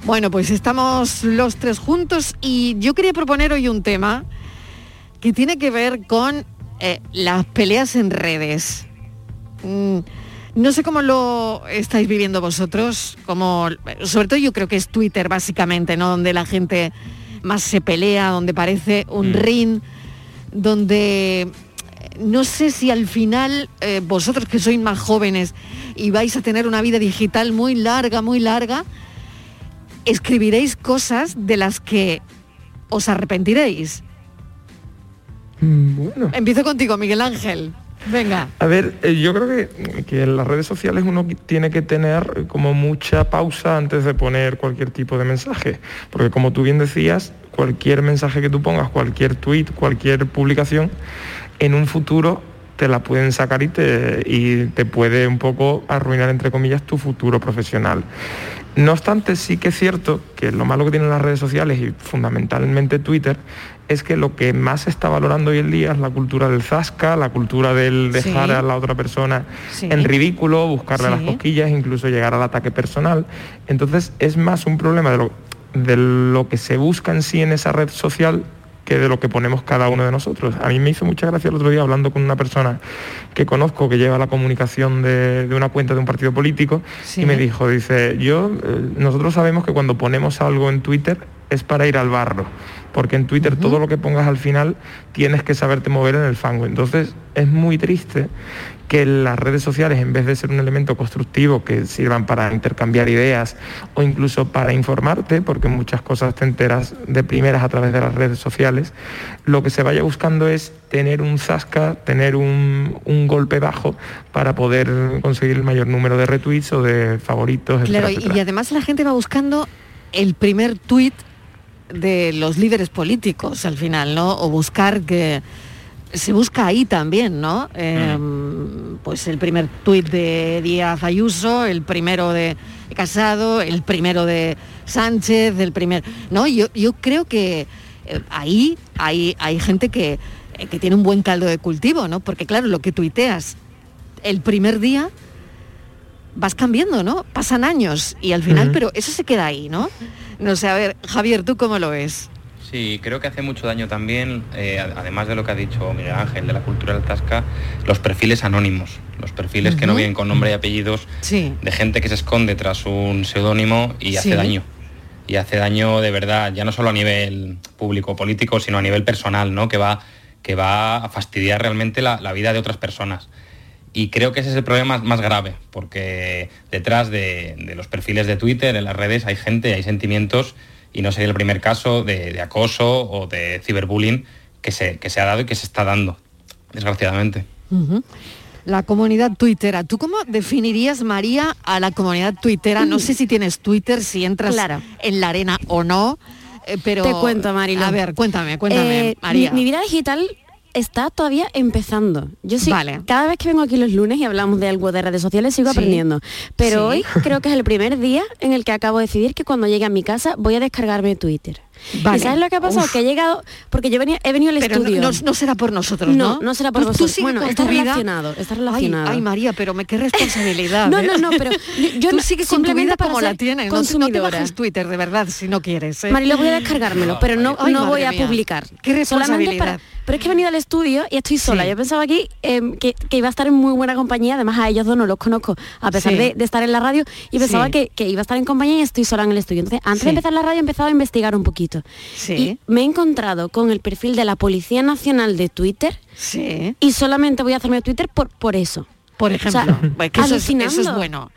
Speaker 11: Bueno, pues estamos los tres juntos y yo quería proponer hoy un tema que tiene que ver con eh, las peleas en redes. Mm, no sé cómo lo estáis viviendo vosotros, como sobre todo yo creo que es Twitter básicamente, ¿no? Donde la gente más se pelea, donde parece un ring, donde no sé si al final eh, vosotros que sois más jóvenes y vais a tener una vida digital muy larga, muy larga, escribiréis cosas de las que os arrepentiréis.
Speaker 18: Bueno.
Speaker 11: Empiezo contigo, Miguel Ángel. Venga.
Speaker 18: A ver, eh, yo creo que, que en las redes sociales uno tiene que tener eh, como mucha pausa antes de poner cualquier tipo de mensaje. Porque como tú bien decías, cualquier mensaje que tú pongas, cualquier tweet, cualquier publicación, en un futuro te la pueden sacar y te, y te puede un poco arruinar, entre comillas, tu futuro profesional. No obstante, sí que es cierto que lo malo que tienen las redes sociales y fundamentalmente Twitter es que lo que más se está valorando hoy en día es la cultura del zasca, la cultura del dejar
Speaker 11: Sí.
Speaker 18: a la otra persona
Speaker 11: Sí.
Speaker 18: en ridículo, buscarle las cosquillas, incluso llegar al ataque personal. Entonces es más un problema de lo, de lo que se busca en sí en esa red social que de lo que ponemos cada uno de nosotros. A mí me hizo mucha gracia el otro día hablando con una persona que conozco que lleva la comunicación de, de una cuenta de un partido político y me dijo, dice, yo, eh, nosotros sabemos que cuando ponemos algo en Twitter es para ir al barro, porque en Twitter todo lo que pongas al final tienes que saberte mover en el fango. Entonces es muy triste que las redes sociales, en vez de ser un elemento constructivo que sirvan para intercambiar ideas o incluso para informarte, porque muchas cosas te enteras de primeras a través de las redes sociales, lo que se vaya buscando es tener un zasca, tener un, un golpe bajo para poder conseguir el mayor número de retweets o de favoritos,
Speaker 11: Claro,
Speaker 18: etcétera,
Speaker 11: y,
Speaker 18: etcétera.
Speaker 11: y además la gente va buscando el primer tuit de los líderes políticos al final, ¿no? O buscar que se busca ahí también, ¿no? Eh, Pues el primer tuit de Díaz Ayuso, el primero de Casado, el primero de Sánchez, el primer. No, yo, yo creo que eh, ahí hay, hay gente que, que tiene un buen caldo de cultivo, ¿no? Porque claro, lo que tuiteas el primer día vas cambiando, ¿no? Pasan años y al final, pero eso se queda ahí, ¿no? No sé, a ver, Javier, ¿tú cómo lo ves?
Speaker 17: Sí, creo que hace mucho daño también, eh, además de lo que ha dicho Miguel Ángel de la cultura del tasca, los perfiles anónimos, los perfiles que no vienen con nombre y apellidos
Speaker 11: Sí.
Speaker 17: de gente que se esconde tras un seudónimo y hace daño. Y hace daño de verdad, ya no solo a nivel público político, sino a nivel personal, ¿no? Que va, que va a fastidiar realmente la, la vida de otras personas. Y creo que ese es el problema más grave, porque detrás de, de los perfiles de Twitter, en las redes, hay gente, hay sentimientos, y no sería el primer caso de, de acoso o de ciberbullying que se, que se ha dado y que se está dando, desgraciadamente.
Speaker 11: La comunidad tuitera. ¿Tú cómo definirías, María, a la comunidad tuitera? No sé si tienes Twitter, si entras
Speaker 19: Claro.
Speaker 11: en la arena o no, eh, pero...
Speaker 19: Te cuento, Marilo.
Speaker 11: A ver, cuéntame, cuéntame,
Speaker 19: Eh,
Speaker 11: María.
Speaker 19: Mi, mi vida digital está todavía empezando. Yo sí,
Speaker 11: Vale.
Speaker 19: cada vez que vengo aquí los lunes y hablamos de algo de redes sociales sigo
Speaker 11: Sí.
Speaker 19: aprendiendo. Pero
Speaker 11: Sí.
Speaker 19: hoy creo que es el primer día en el que acabo de decidir que cuando llegue a mi casa voy a descargarme Twitter.
Speaker 11: Vale.
Speaker 19: ¿Y sabes lo que ha pasado?
Speaker 11: Uf.
Speaker 19: Que he llegado, porque yo venía, he venido al
Speaker 11: Pero
Speaker 19: estudio.
Speaker 11: no- no será por nosotros, ¿no?
Speaker 19: No, no será por
Speaker 11: Tú- tú
Speaker 19: vosotros.
Speaker 11: sigue
Speaker 19: Bueno,
Speaker 11: con
Speaker 19: está
Speaker 11: tu vida.
Speaker 19: relacionado, está
Speaker 11: Ay,
Speaker 19: relacionado.
Speaker 11: Ay, María, pero me qué responsabilidad.
Speaker 19: No,
Speaker 11: ¿eh?
Speaker 19: no, no, pero yo
Speaker 11: Tú
Speaker 19: no-
Speaker 11: sigue con tu
Speaker 19: simplemente
Speaker 11: vida como la tienes. No, te- no te
Speaker 19: consumidora.
Speaker 11: bajes Twitter, de verdad, si no quieres. ¿eh?
Speaker 19: Marilo, voy a descargármelo, pero no,
Speaker 11: Ay,
Speaker 19: no voy a
Speaker 11: mía.
Speaker 19: publicar.
Speaker 11: Qué
Speaker 19: Solamente
Speaker 11: responsabilidad.
Speaker 19: para- pero es que he venido al estudio y estoy sola.
Speaker 11: Sí.
Speaker 19: Yo pensaba aquí em, que, que iba a estar en muy buena compañía. Además, a ellos dos no los conozco, a pesar
Speaker 11: Sí.
Speaker 19: de, de estar en la radio. Y pensaba
Speaker 11: Sí.
Speaker 19: que, que iba a estar en compañía y estoy sola en el estudio. Entonces, antes
Speaker 11: Sí.
Speaker 19: de empezar la radio, he empezado a investigar un poquito.
Speaker 11: Sí.
Speaker 19: Y me he encontrado con el perfil de la Policía Nacional de Twitter.
Speaker 11: Sí.
Speaker 19: Y solamente voy a hacerme Twitter por, por eso.
Speaker 11: Por
Speaker 19: O sea,
Speaker 11: ejemplo. Pues que eso, es, eso es bueno.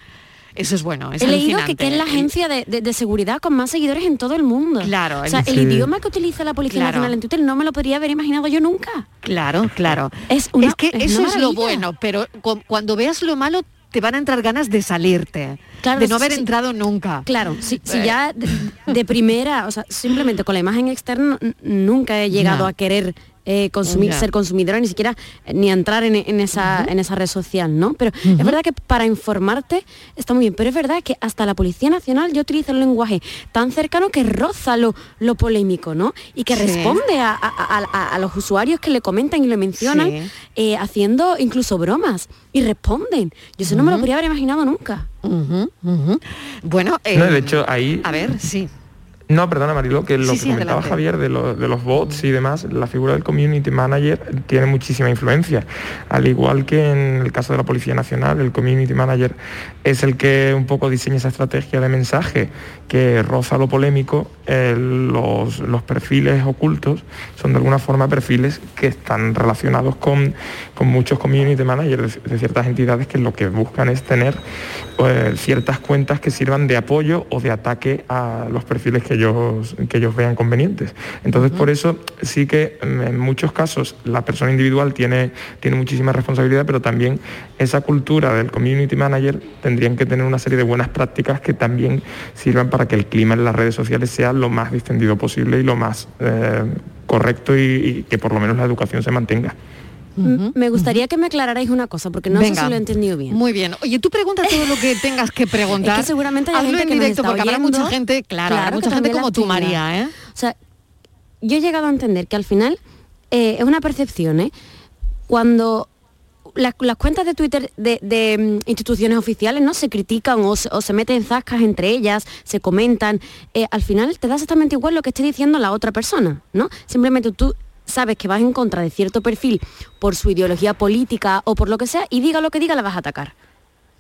Speaker 11: Eso es bueno. Es
Speaker 19: He leído que, es la agencia de, de- de seguridad con más seguidores en todo el mundo.
Speaker 11: Claro,
Speaker 19: O sea,
Speaker 11: el- Sí.
Speaker 19: idioma que utiliza la Policía
Speaker 11: Claro.
Speaker 19: Nacional en Twitter no me lo podría haber imaginado yo nunca.
Speaker 11: Claro, claro.
Speaker 19: Es, una,
Speaker 11: es que
Speaker 19: es
Speaker 11: eso es lo bueno, pero cu- cuando veas lo malo te van a entrar ganas de salirte,
Speaker 19: Claro,
Speaker 11: de no haber
Speaker 19: sí.
Speaker 11: entrado nunca.
Speaker 19: Claro, si, si
Speaker 11: Eh.
Speaker 19: ya de, de primera, o sea, simplemente con la imagen externa nunca he llegado
Speaker 11: Ya.
Speaker 19: a querer eh, consumir,
Speaker 11: Ya.
Speaker 19: ser consumidora, ni siquiera eh, ni entrar en, en esa, en esa red social, ¿no? Pero es verdad que para informarte está muy bien, pero es verdad que hasta la Policía Nacional yo utilizo un lenguaje tan cercano que roza lo, lo polémico, ¿no? Y que
Speaker 11: Sí.
Speaker 19: responde a, a- a- a los usuarios que le comentan y le mencionan,
Speaker 11: Sí.
Speaker 19: eh, haciendo incluso bromas, y responden. Yo eso no me lo podría haber imaginado nunca.
Speaker 11: Bueno, eh,
Speaker 18: No, de hecho, ahí
Speaker 11: a ver, sí.
Speaker 18: No, perdona Marilo, que lo
Speaker 11: Sí,
Speaker 18: que
Speaker 11: sí,
Speaker 18: comentaba
Speaker 11: adelante.
Speaker 18: Javier de, lo- de los bots y demás, la figura del community manager tiene muchísima influencia. Al igual que en el caso de la Policía Nacional, el community manager es el que un poco diseña esa estrategia de mensaje que roza lo polémico, eh, los, los perfiles ocultos son de alguna forma perfiles que están relacionados con, con muchos community managers de, de ciertas entidades que lo que buscan es tener eh, ciertas cuentas que sirvan de apoyo o de ataque a los perfiles que ellos, que ellos vean convenientes. Entonces, por eso sí que mm, en muchos casos la persona individual tiene, tiene muchísima responsabilidad, pero también esa cultura del community manager tendrían que tener una serie de buenas prácticas que también sirvan para que el clima en las redes sociales sea lo más distendido posible y lo más eh, correcto y, y que por lo menos la educación se mantenga.
Speaker 19: Me gustaría que me aclararais una cosa, porque no sé si lo he entendido bien.
Speaker 11: Muy bien. Oye, tú pregunta todo lo que tengas que preguntar.
Speaker 19: Es que seguramente hay
Speaker 11: Hazlo
Speaker 19: gente
Speaker 11: en
Speaker 19: que nos
Speaker 11: directo,
Speaker 19: está
Speaker 11: porque habrá mucha gente, claro, habrá mucha gente como tú. María, ¿eh?
Speaker 19: O sea, yo he llegado a entender que al final eh, es una percepción, ¿eh? Cuando las, las cuentas de Twitter de, de, mm, instituciones oficiales no se critican o se, o se meten zascas entre ellas, se comentan, eh, al final te da exactamente igual lo que esté diciendo la otra persona, ¿no? Simplemente tú sabes que vas en contra de cierto perfil por su ideología política o por lo que sea y diga lo que diga la vas a atacar.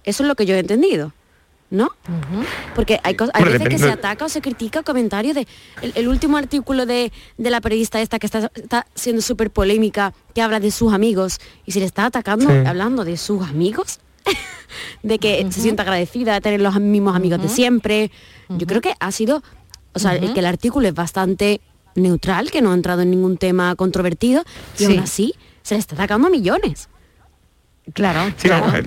Speaker 19: Eso es lo que yo he entendido. ¿No? Porque hay, hay veces que se ataca o se critica comentarios de el, el último artículo de, de la periodista esta que está, está siendo súper polémica, que habla de sus amigos y se le está atacando
Speaker 18: Sí.
Speaker 19: hablando de sus amigos, de que se sienta agradecida de tener los mismos amigos de siempre. Yo creo que ha sido, o sea, el- que el artículo es bastante neutral, que no ha entrado en ningún tema controvertido y
Speaker 11: Sí.
Speaker 19: aún así se le está atacando a millones.
Speaker 11: Claro,
Speaker 18: Sí,
Speaker 11: claro.
Speaker 18: vamos.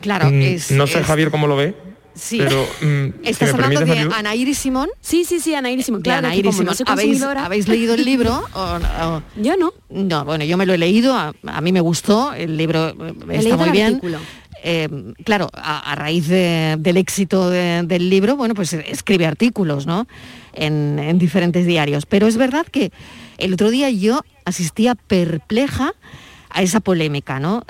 Speaker 11: Claro,
Speaker 18: Mm,
Speaker 11: es-
Speaker 18: no sé
Speaker 11: es-
Speaker 18: Javier cómo lo ve,
Speaker 11: Sí.
Speaker 18: pero mm,
Speaker 11: ¿Estás hablando
Speaker 18: permites,
Speaker 11: de
Speaker 18: Marilu-
Speaker 11: Ana Iris Simón?
Speaker 19: Sí, sí, sí, Ana Iris Simón. Claro,
Speaker 11: Ana
Speaker 19: que como
Speaker 11: Iris
Speaker 19: no
Speaker 11: Simón.
Speaker 19: soy
Speaker 11: ¿Habéis, ¿Habéis leído el libro? o- o-
Speaker 19: Yo no.
Speaker 11: No, bueno, yo me lo he leído, a, a mí me gustó, el libro eh,
Speaker 19: He
Speaker 11: está
Speaker 19: leído
Speaker 11: muy
Speaker 19: el
Speaker 11: bien.
Speaker 19: artículo.
Speaker 11: Eh, claro, a, a raíz de- del éxito de- del libro, bueno, pues escribe artículos, ¿no? En, en diferentes diarios. Pero es verdad que el otro día yo asistía perpleja a esa polémica, ¿no?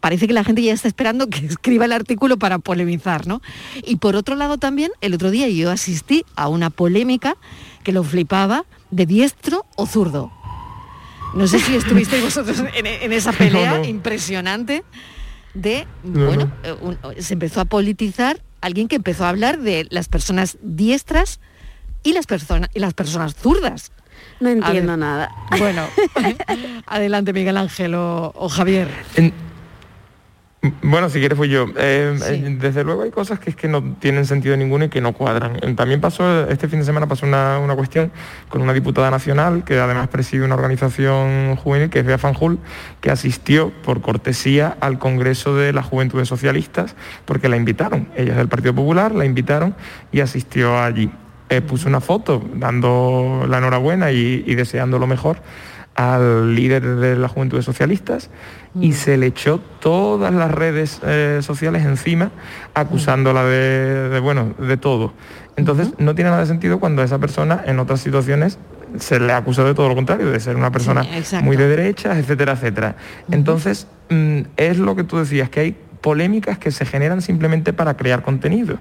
Speaker 11: Parece que la gente ya está esperando que escriba el artículo para polemizar, ¿no? Y por otro lado también, el otro día yo asistí a una polémica que lo flipaba de diestro o zurdo. No sé si estuvisteis vosotros en, en esa pelea
Speaker 18: No, no.
Speaker 11: impresionante de,
Speaker 18: No,
Speaker 11: bueno, eh, un- se empezó a politizar alguien que empezó a hablar de las personas diestras y las, personas y las personas zurdas.
Speaker 19: No entiendo
Speaker 11: ver.
Speaker 19: nada.
Speaker 11: Bueno, adelante Miguel Ángel o, o Javier.
Speaker 18: Bueno, si quieres fui yo. Eh, eh, Desde luego hay cosas que es que no tienen sentido ninguno y que no cuadran. Eh, También pasó, este fin de semana pasó una, una cuestión con una diputada nacional que además preside una organización juvenil que es Bea Fanjul, que asistió por cortesía al Congreso de las Juventudes Socialistas porque la invitaron. Ella es del Partido Popular, la invitaron y asistió allí. Eh, puso una foto dando la enhorabuena y, y deseando lo mejor al líder de las Juventudes Socialistas y se le echó todas las redes eh, sociales encima acusándola de, de, bueno, de todo. Entonces no tiene nada de sentido cuando a esa persona en otras situaciones se le acusa de todo lo contrario, de ser una persona muy de derechas, etcétera, etcétera. Entonces mm, es lo que tú decías, que hay polémicas que se generan simplemente para crear contenido.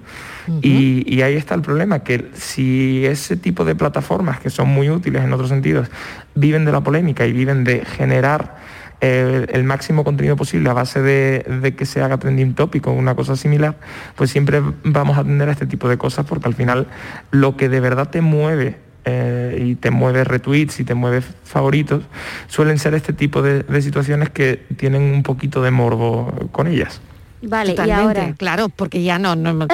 Speaker 18: y, y ahí está el problema, que si ese tipo de plataformas, que son muy útiles en otros sentidos, viven de la polémica y viven de generar eh, el máximo contenido posible a base de, de que se haga trending topic o una cosa similar, pues siempre vamos a atender a este tipo de cosas porque al final lo que de verdad te mueve eh, y te mueve retweets y te mueve favoritos, suelen ser este tipo de, de situaciones que tienen un poquito de morbo con ellas.
Speaker 19: Vale,
Speaker 11: Totalmente,
Speaker 19: y ahora.
Speaker 11: claro, porque ya no, no- no-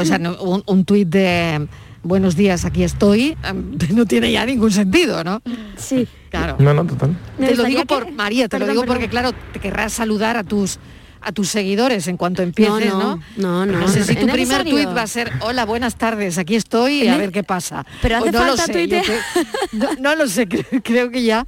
Speaker 11: o sea, no- un, un tuit de buenos días, aquí estoy, em, no tiene ya ningún sentido, ¿no?
Speaker 19: Sí.
Speaker 11: Claro.
Speaker 18: No, no, total.
Speaker 11: Te lo digo por
Speaker 19: que-
Speaker 11: María, te lo digo
Speaker 19: perdón.
Speaker 11: porque claro, te querrás saludar a tus a tus seguidores en cuanto empieces, ¿no?
Speaker 19: no, no,
Speaker 11: No sé si
Speaker 19: ¿es
Speaker 11: tu primer tuit va a ser hola, buenas tardes, aquí estoy y a
Speaker 19: Ne-
Speaker 11: ver qué pasa.
Speaker 19: Pero hace
Speaker 11: no lo
Speaker 19: falta
Speaker 11: sé, yo creo- no, no lo sé, creo, creo que ya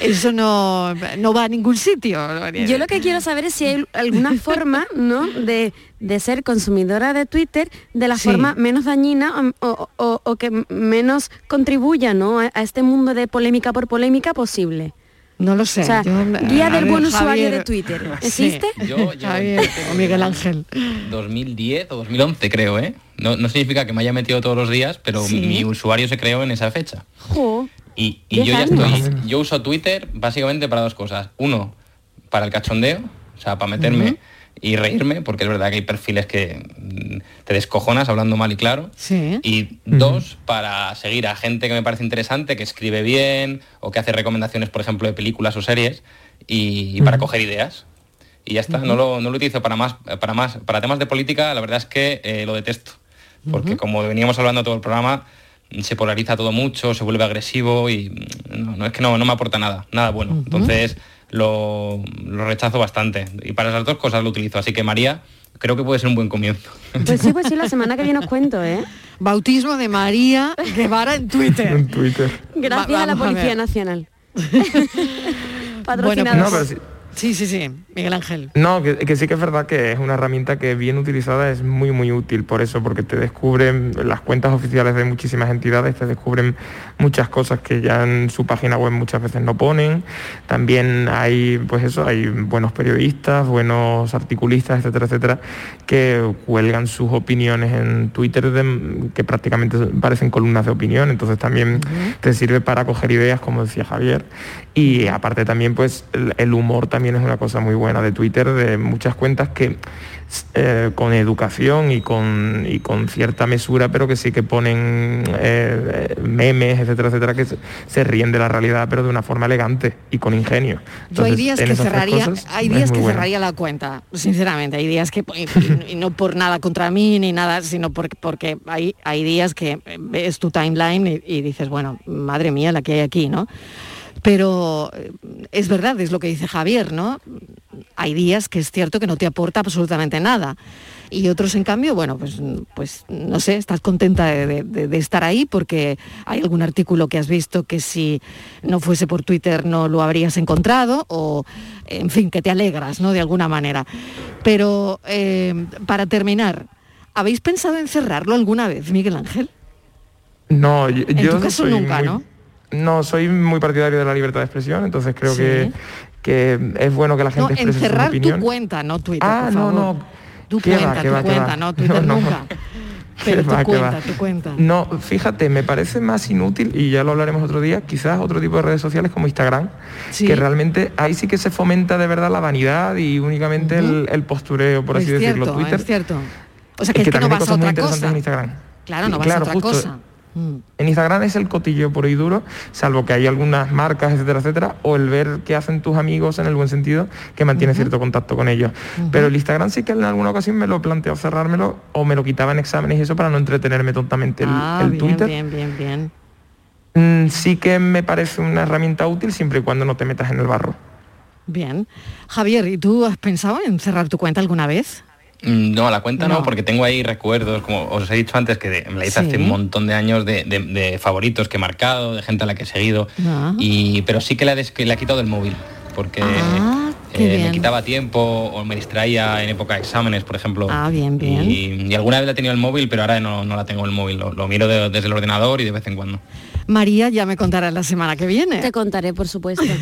Speaker 11: eso no, no va a ningún sitio.
Speaker 19: Yo lo que quiero saber es si hay alguna forma, ¿no? De, de ser consumidora de Twitter de la
Speaker 11: Sí.
Speaker 19: forma menos dañina o, o- o que menos contribuya, ¿no? A, a este mundo de polémica por polémica posible.
Speaker 11: No lo sé.
Speaker 19: O sea,
Speaker 11: yo-
Speaker 19: guía del
Speaker 11: ver,
Speaker 19: buen usuario
Speaker 11: Javier.
Speaker 19: de Twitter.
Speaker 11: Sí.
Speaker 19: ¿Existe?
Speaker 17: Yo- yo-
Speaker 11: Javier o Miguel Ángel.
Speaker 17: 2010 o 2011 creo, ¿eh? No, no significa que me haya metido todos los días, pero
Speaker 19: Sí.
Speaker 17: mi usuario se creó en esa fecha.
Speaker 19: Jo.
Speaker 17: Y, y yo ya estoy, yo uso Twitter básicamente para dos cosas. Uno, para el cachondeo, o sea, para meterme. Y reírme, porque es verdad que hay perfiles que mm, te descojonas hablando mal y claro.
Speaker 11: Sí.
Speaker 17: Y dos, para seguir a gente que me parece interesante, que escribe bien o que hace recomendaciones, por ejemplo, de películas o series y, y para coger ideas. Y ya está, no, lo, no lo utilizo para más, para más, para temas de política, la verdad es que eh, lo detesto. Porque como veníamos hablando todo el programa, se polariza todo mucho, se vuelve agresivo y mm, no, no, es que no, no me aporta nada, nada bueno. Entonces lo, lo rechazo bastante. Y para esas dos cosas lo utilizo. Así que María, creo que puede ser un buen comienzo.
Speaker 19: Pues sí, pues sí, la semana que viene os cuento, ¿eh?
Speaker 11: Bautismo de María Guevara en Twitter.
Speaker 18: En Twitter.
Speaker 19: Gracias
Speaker 11: Va-
Speaker 19: a la
Speaker 11: a
Speaker 19: Policía. Nacional.
Speaker 11: Bueno,
Speaker 18: No, pero si,
Speaker 11: Sí, sí, sí, Miguel Ángel.
Speaker 18: No, que, que, sí que es verdad que es una herramienta que bien utilizada es muy, muy útil por eso, porque te descubren las cuentas oficiales de muchísimas entidades, te descubren muchas cosas que ya en su página web muchas veces no ponen. También hay, pues eso, hay buenos periodistas, buenos articulistas, etcétera, etcétera, que cuelgan sus opiniones en Twitter que prácticamente parecen columnas de opinión. Entonces también te sirve para coger ideas, como decía Javier. Y aparte también, pues el humor también es una cosa muy buena de Twitter, de muchas cuentas que eh, con educación y con, y con cierta mesura, pero que sí que ponen eh, memes, etcétera, etcétera, que se, ríen de la realidad, pero de una forma elegante y con ingenio.
Speaker 11: Yo hay días que cerraría, hay días que cerraría la cuenta, sinceramente, hay días que, y, no por nada contra mí ni nada, sino porque, porque hay, hay días que ves tu timeline y, y dices, bueno, madre mía, la que hay aquí, ¿no? Pero eh, es verdad, es lo que dice Javier, ¿no? Hay días que es cierto que no te aporta absolutamente nada. Y otros, en cambio, bueno, pues, pues no sé, estás contenta de, estar ahí porque hay algún artículo que has visto que si no fuese por Twitter no lo habrías encontrado o, en fin, que te alegras, ¿no? De alguna manera. Pero, eh, para terminar, ¿habéis pensado en cerrarlo alguna vez, Miguel Ángel?
Speaker 18: No, yo,
Speaker 11: en tu caso nunca, ¿no?
Speaker 18: No, soy muy partidario de la libertad de expresión, entonces creo que, que es bueno que la gente
Speaker 11: no,
Speaker 18: exprese
Speaker 11: encerrar
Speaker 18: su opinión.
Speaker 11: tu cuenta, no Twitter,
Speaker 18: Ah,
Speaker 11: por
Speaker 18: no,
Speaker 11: favor.
Speaker 18: no.
Speaker 11: Tu
Speaker 18: ¿Qué
Speaker 11: cuenta,
Speaker 18: va,
Speaker 11: tu
Speaker 18: va,
Speaker 11: cuenta, no Twitter
Speaker 18: No, no.
Speaker 11: nunca. Pero
Speaker 18: ¿Qué
Speaker 11: tu
Speaker 18: va, qué
Speaker 11: cuenta,
Speaker 18: va?
Speaker 11: tu cuenta.
Speaker 18: No, fíjate, me parece más inútil, y ya lo hablaremos otro día, quizás otro tipo de redes sociales como Instagram,
Speaker 11: Sí.
Speaker 18: que realmente ahí sí que se fomenta de verdad la vanidad y únicamente el, el postureo, por así
Speaker 11: es
Speaker 18: decirlo. Twitter.
Speaker 11: es cierto. O sea, que, es que no
Speaker 18: también hay
Speaker 11: vas a otra cosa.
Speaker 18: en Instagram.
Speaker 11: Claro, no vas
Speaker 18: claro,
Speaker 11: a otra
Speaker 18: justo.
Speaker 11: cosa. Mm.
Speaker 18: En Instagram es el cotillo puro y duro, salvo que hay algunas marcas, etcétera, etcétera, o el ver qué hacen tus amigos en el buen sentido, que mantiene cierto contacto con ellos. Pero el Instagram sí que en alguna ocasión me lo planteó cerrármelo o me lo quitaba en exámenes y eso para no entretenerme tontamente. El,
Speaker 11: Ah,
Speaker 18: el
Speaker 11: bien,
Speaker 18: Twitter
Speaker 11: bien, bien, bien.
Speaker 18: mm, sí que me parece una herramienta útil siempre y cuando no te metas en el barro.
Speaker 11: Bien. Javier, ¿y tú has pensado en cerrar tu cuenta alguna vez?
Speaker 17: No, la cuenta no.
Speaker 11: No.
Speaker 17: porque tengo ahí recuerdos, como os he dicho antes, que me la hice
Speaker 11: Sí.
Speaker 17: hace un montón de años de, de- de favoritos que he marcado, de gente a la que he seguido,
Speaker 11: Ah.
Speaker 17: y, pero sí que la, des- que la he quitado del móvil, porque
Speaker 11: Ah,
Speaker 17: eh, me quitaba tiempo o me distraía en época de exámenes, por ejemplo.
Speaker 11: Ah, bien, bien.
Speaker 17: Y, y alguna vez la he tenido el móvil, pero ahora no, no la tengo el móvil, lo, lo miro de- desde el ordenador y de vez en cuando.
Speaker 11: María ya me contará la semana que viene.
Speaker 19: Te contaré, por supuesto.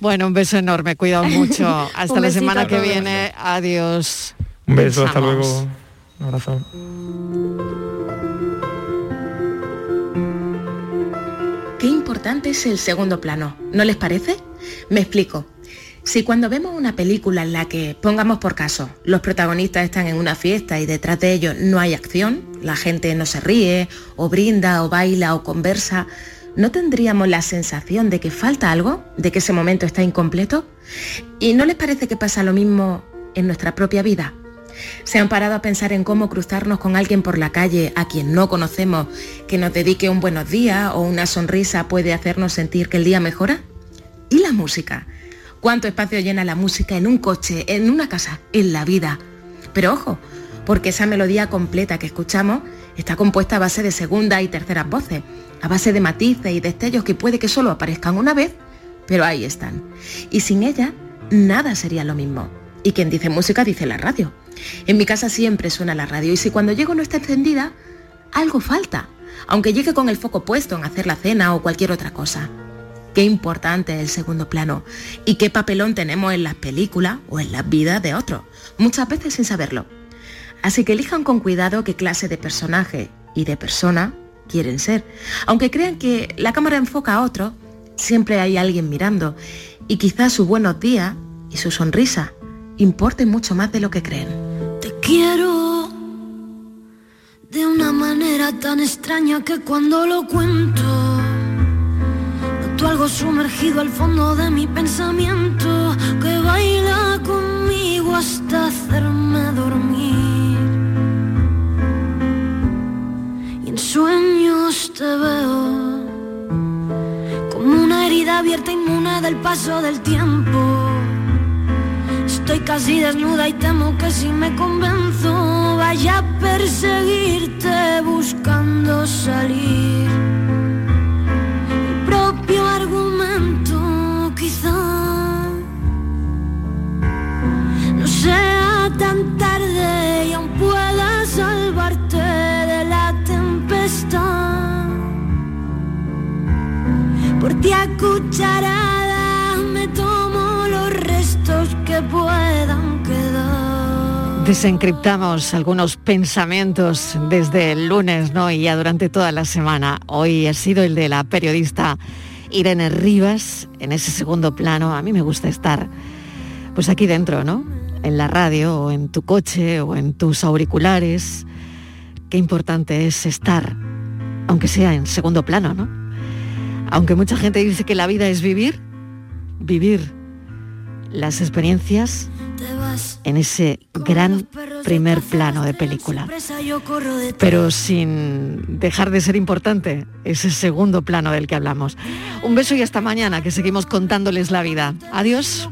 Speaker 11: Bueno, un beso enorme, cuidado mucho. Hasta la semana que viene. Adiós.
Speaker 18: Un beso, hasta luego. Un abrazo.
Speaker 20: Qué importante es el segundo plano, ¿no les parece? Me explico. Si cuando vemos una película en la que, pongamos por caso, los protagonistas están en una fiesta y detrás de ellos no hay acción, la gente no se ríe, o brinda, o baila, o conversa, ¿no tendríamos la sensación de que falta algo? ¿De que ese momento está incompleto? ¿Y no les parece que pasa lo mismo en nuestra propia vida? ¿Se han parado a pensar en cómo cruzarnos con alguien por la calle a quien no conocemos, que nos dedique un buenos días o una sonrisa puede hacernos sentir que el día mejora? ¿Y la música? ¿Cuánto espacio llena la música en un coche, en una casa, en la vida? Pero ojo, porque esa melodía completa que escuchamos está compuesta a base de segunda y terceras voces, a base de matices y destellos que puede que solo aparezcan una vez, pero ahí están. Y sin ella, nada sería lo mismo. Y quien dice música dice la radio. En mi casa siempre suena la radio y si cuando llego no está encendida, algo falta, aunque llegue con el foco puesto en hacer la cena o cualquier otra cosa. Qué importante es el segundo plano y qué papelón tenemos en las películas o en las vidas de otros, muchas veces sin saberlo. Así que elijan con cuidado qué clase de personaje y de persona quieren ser. Aunque crean que la cámara enfoca a otro, siempre hay alguien mirando y quizás sus buenos días y su sonrisa importen mucho más de lo que creen.
Speaker 21: Te quiero de una manera tan extraña que cuando lo cuento noto algo sumergido al fondo de mi pensamiento que baila conmigo hasta hacerme dormir. sueños te veo como una herida abierta inmune del paso del tiempo. Estoy casi desnuda y temo que si me convenzo vaya a perseguirte buscando salir. El propio argumento quizá no sea tan tarde y aún pueda salvarte la cucharada me tomo los restos que puedan quedar.
Speaker 11: Desencriptamos algunos pensamientos desde el lunes, ¿no? Y ya durante toda la semana. Hoy ha sido el de la periodista Irene Rivas, en ese segundo plano. A mí me gusta estar, pues aquí dentro, ¿no? En la radio o en tu coche o en tus auriculares. Qué importante es estar, aunque sea en segundo plano, ¿no? Aunque mucha gente dice que la vida es vivir, vivir las experiencias en ese gran primer plano de película. Pero sin dejar de ser importante ese segundo plano del que hablamos. Un beso y hasta mañana, que seguimos contándoles la vida. Adiós.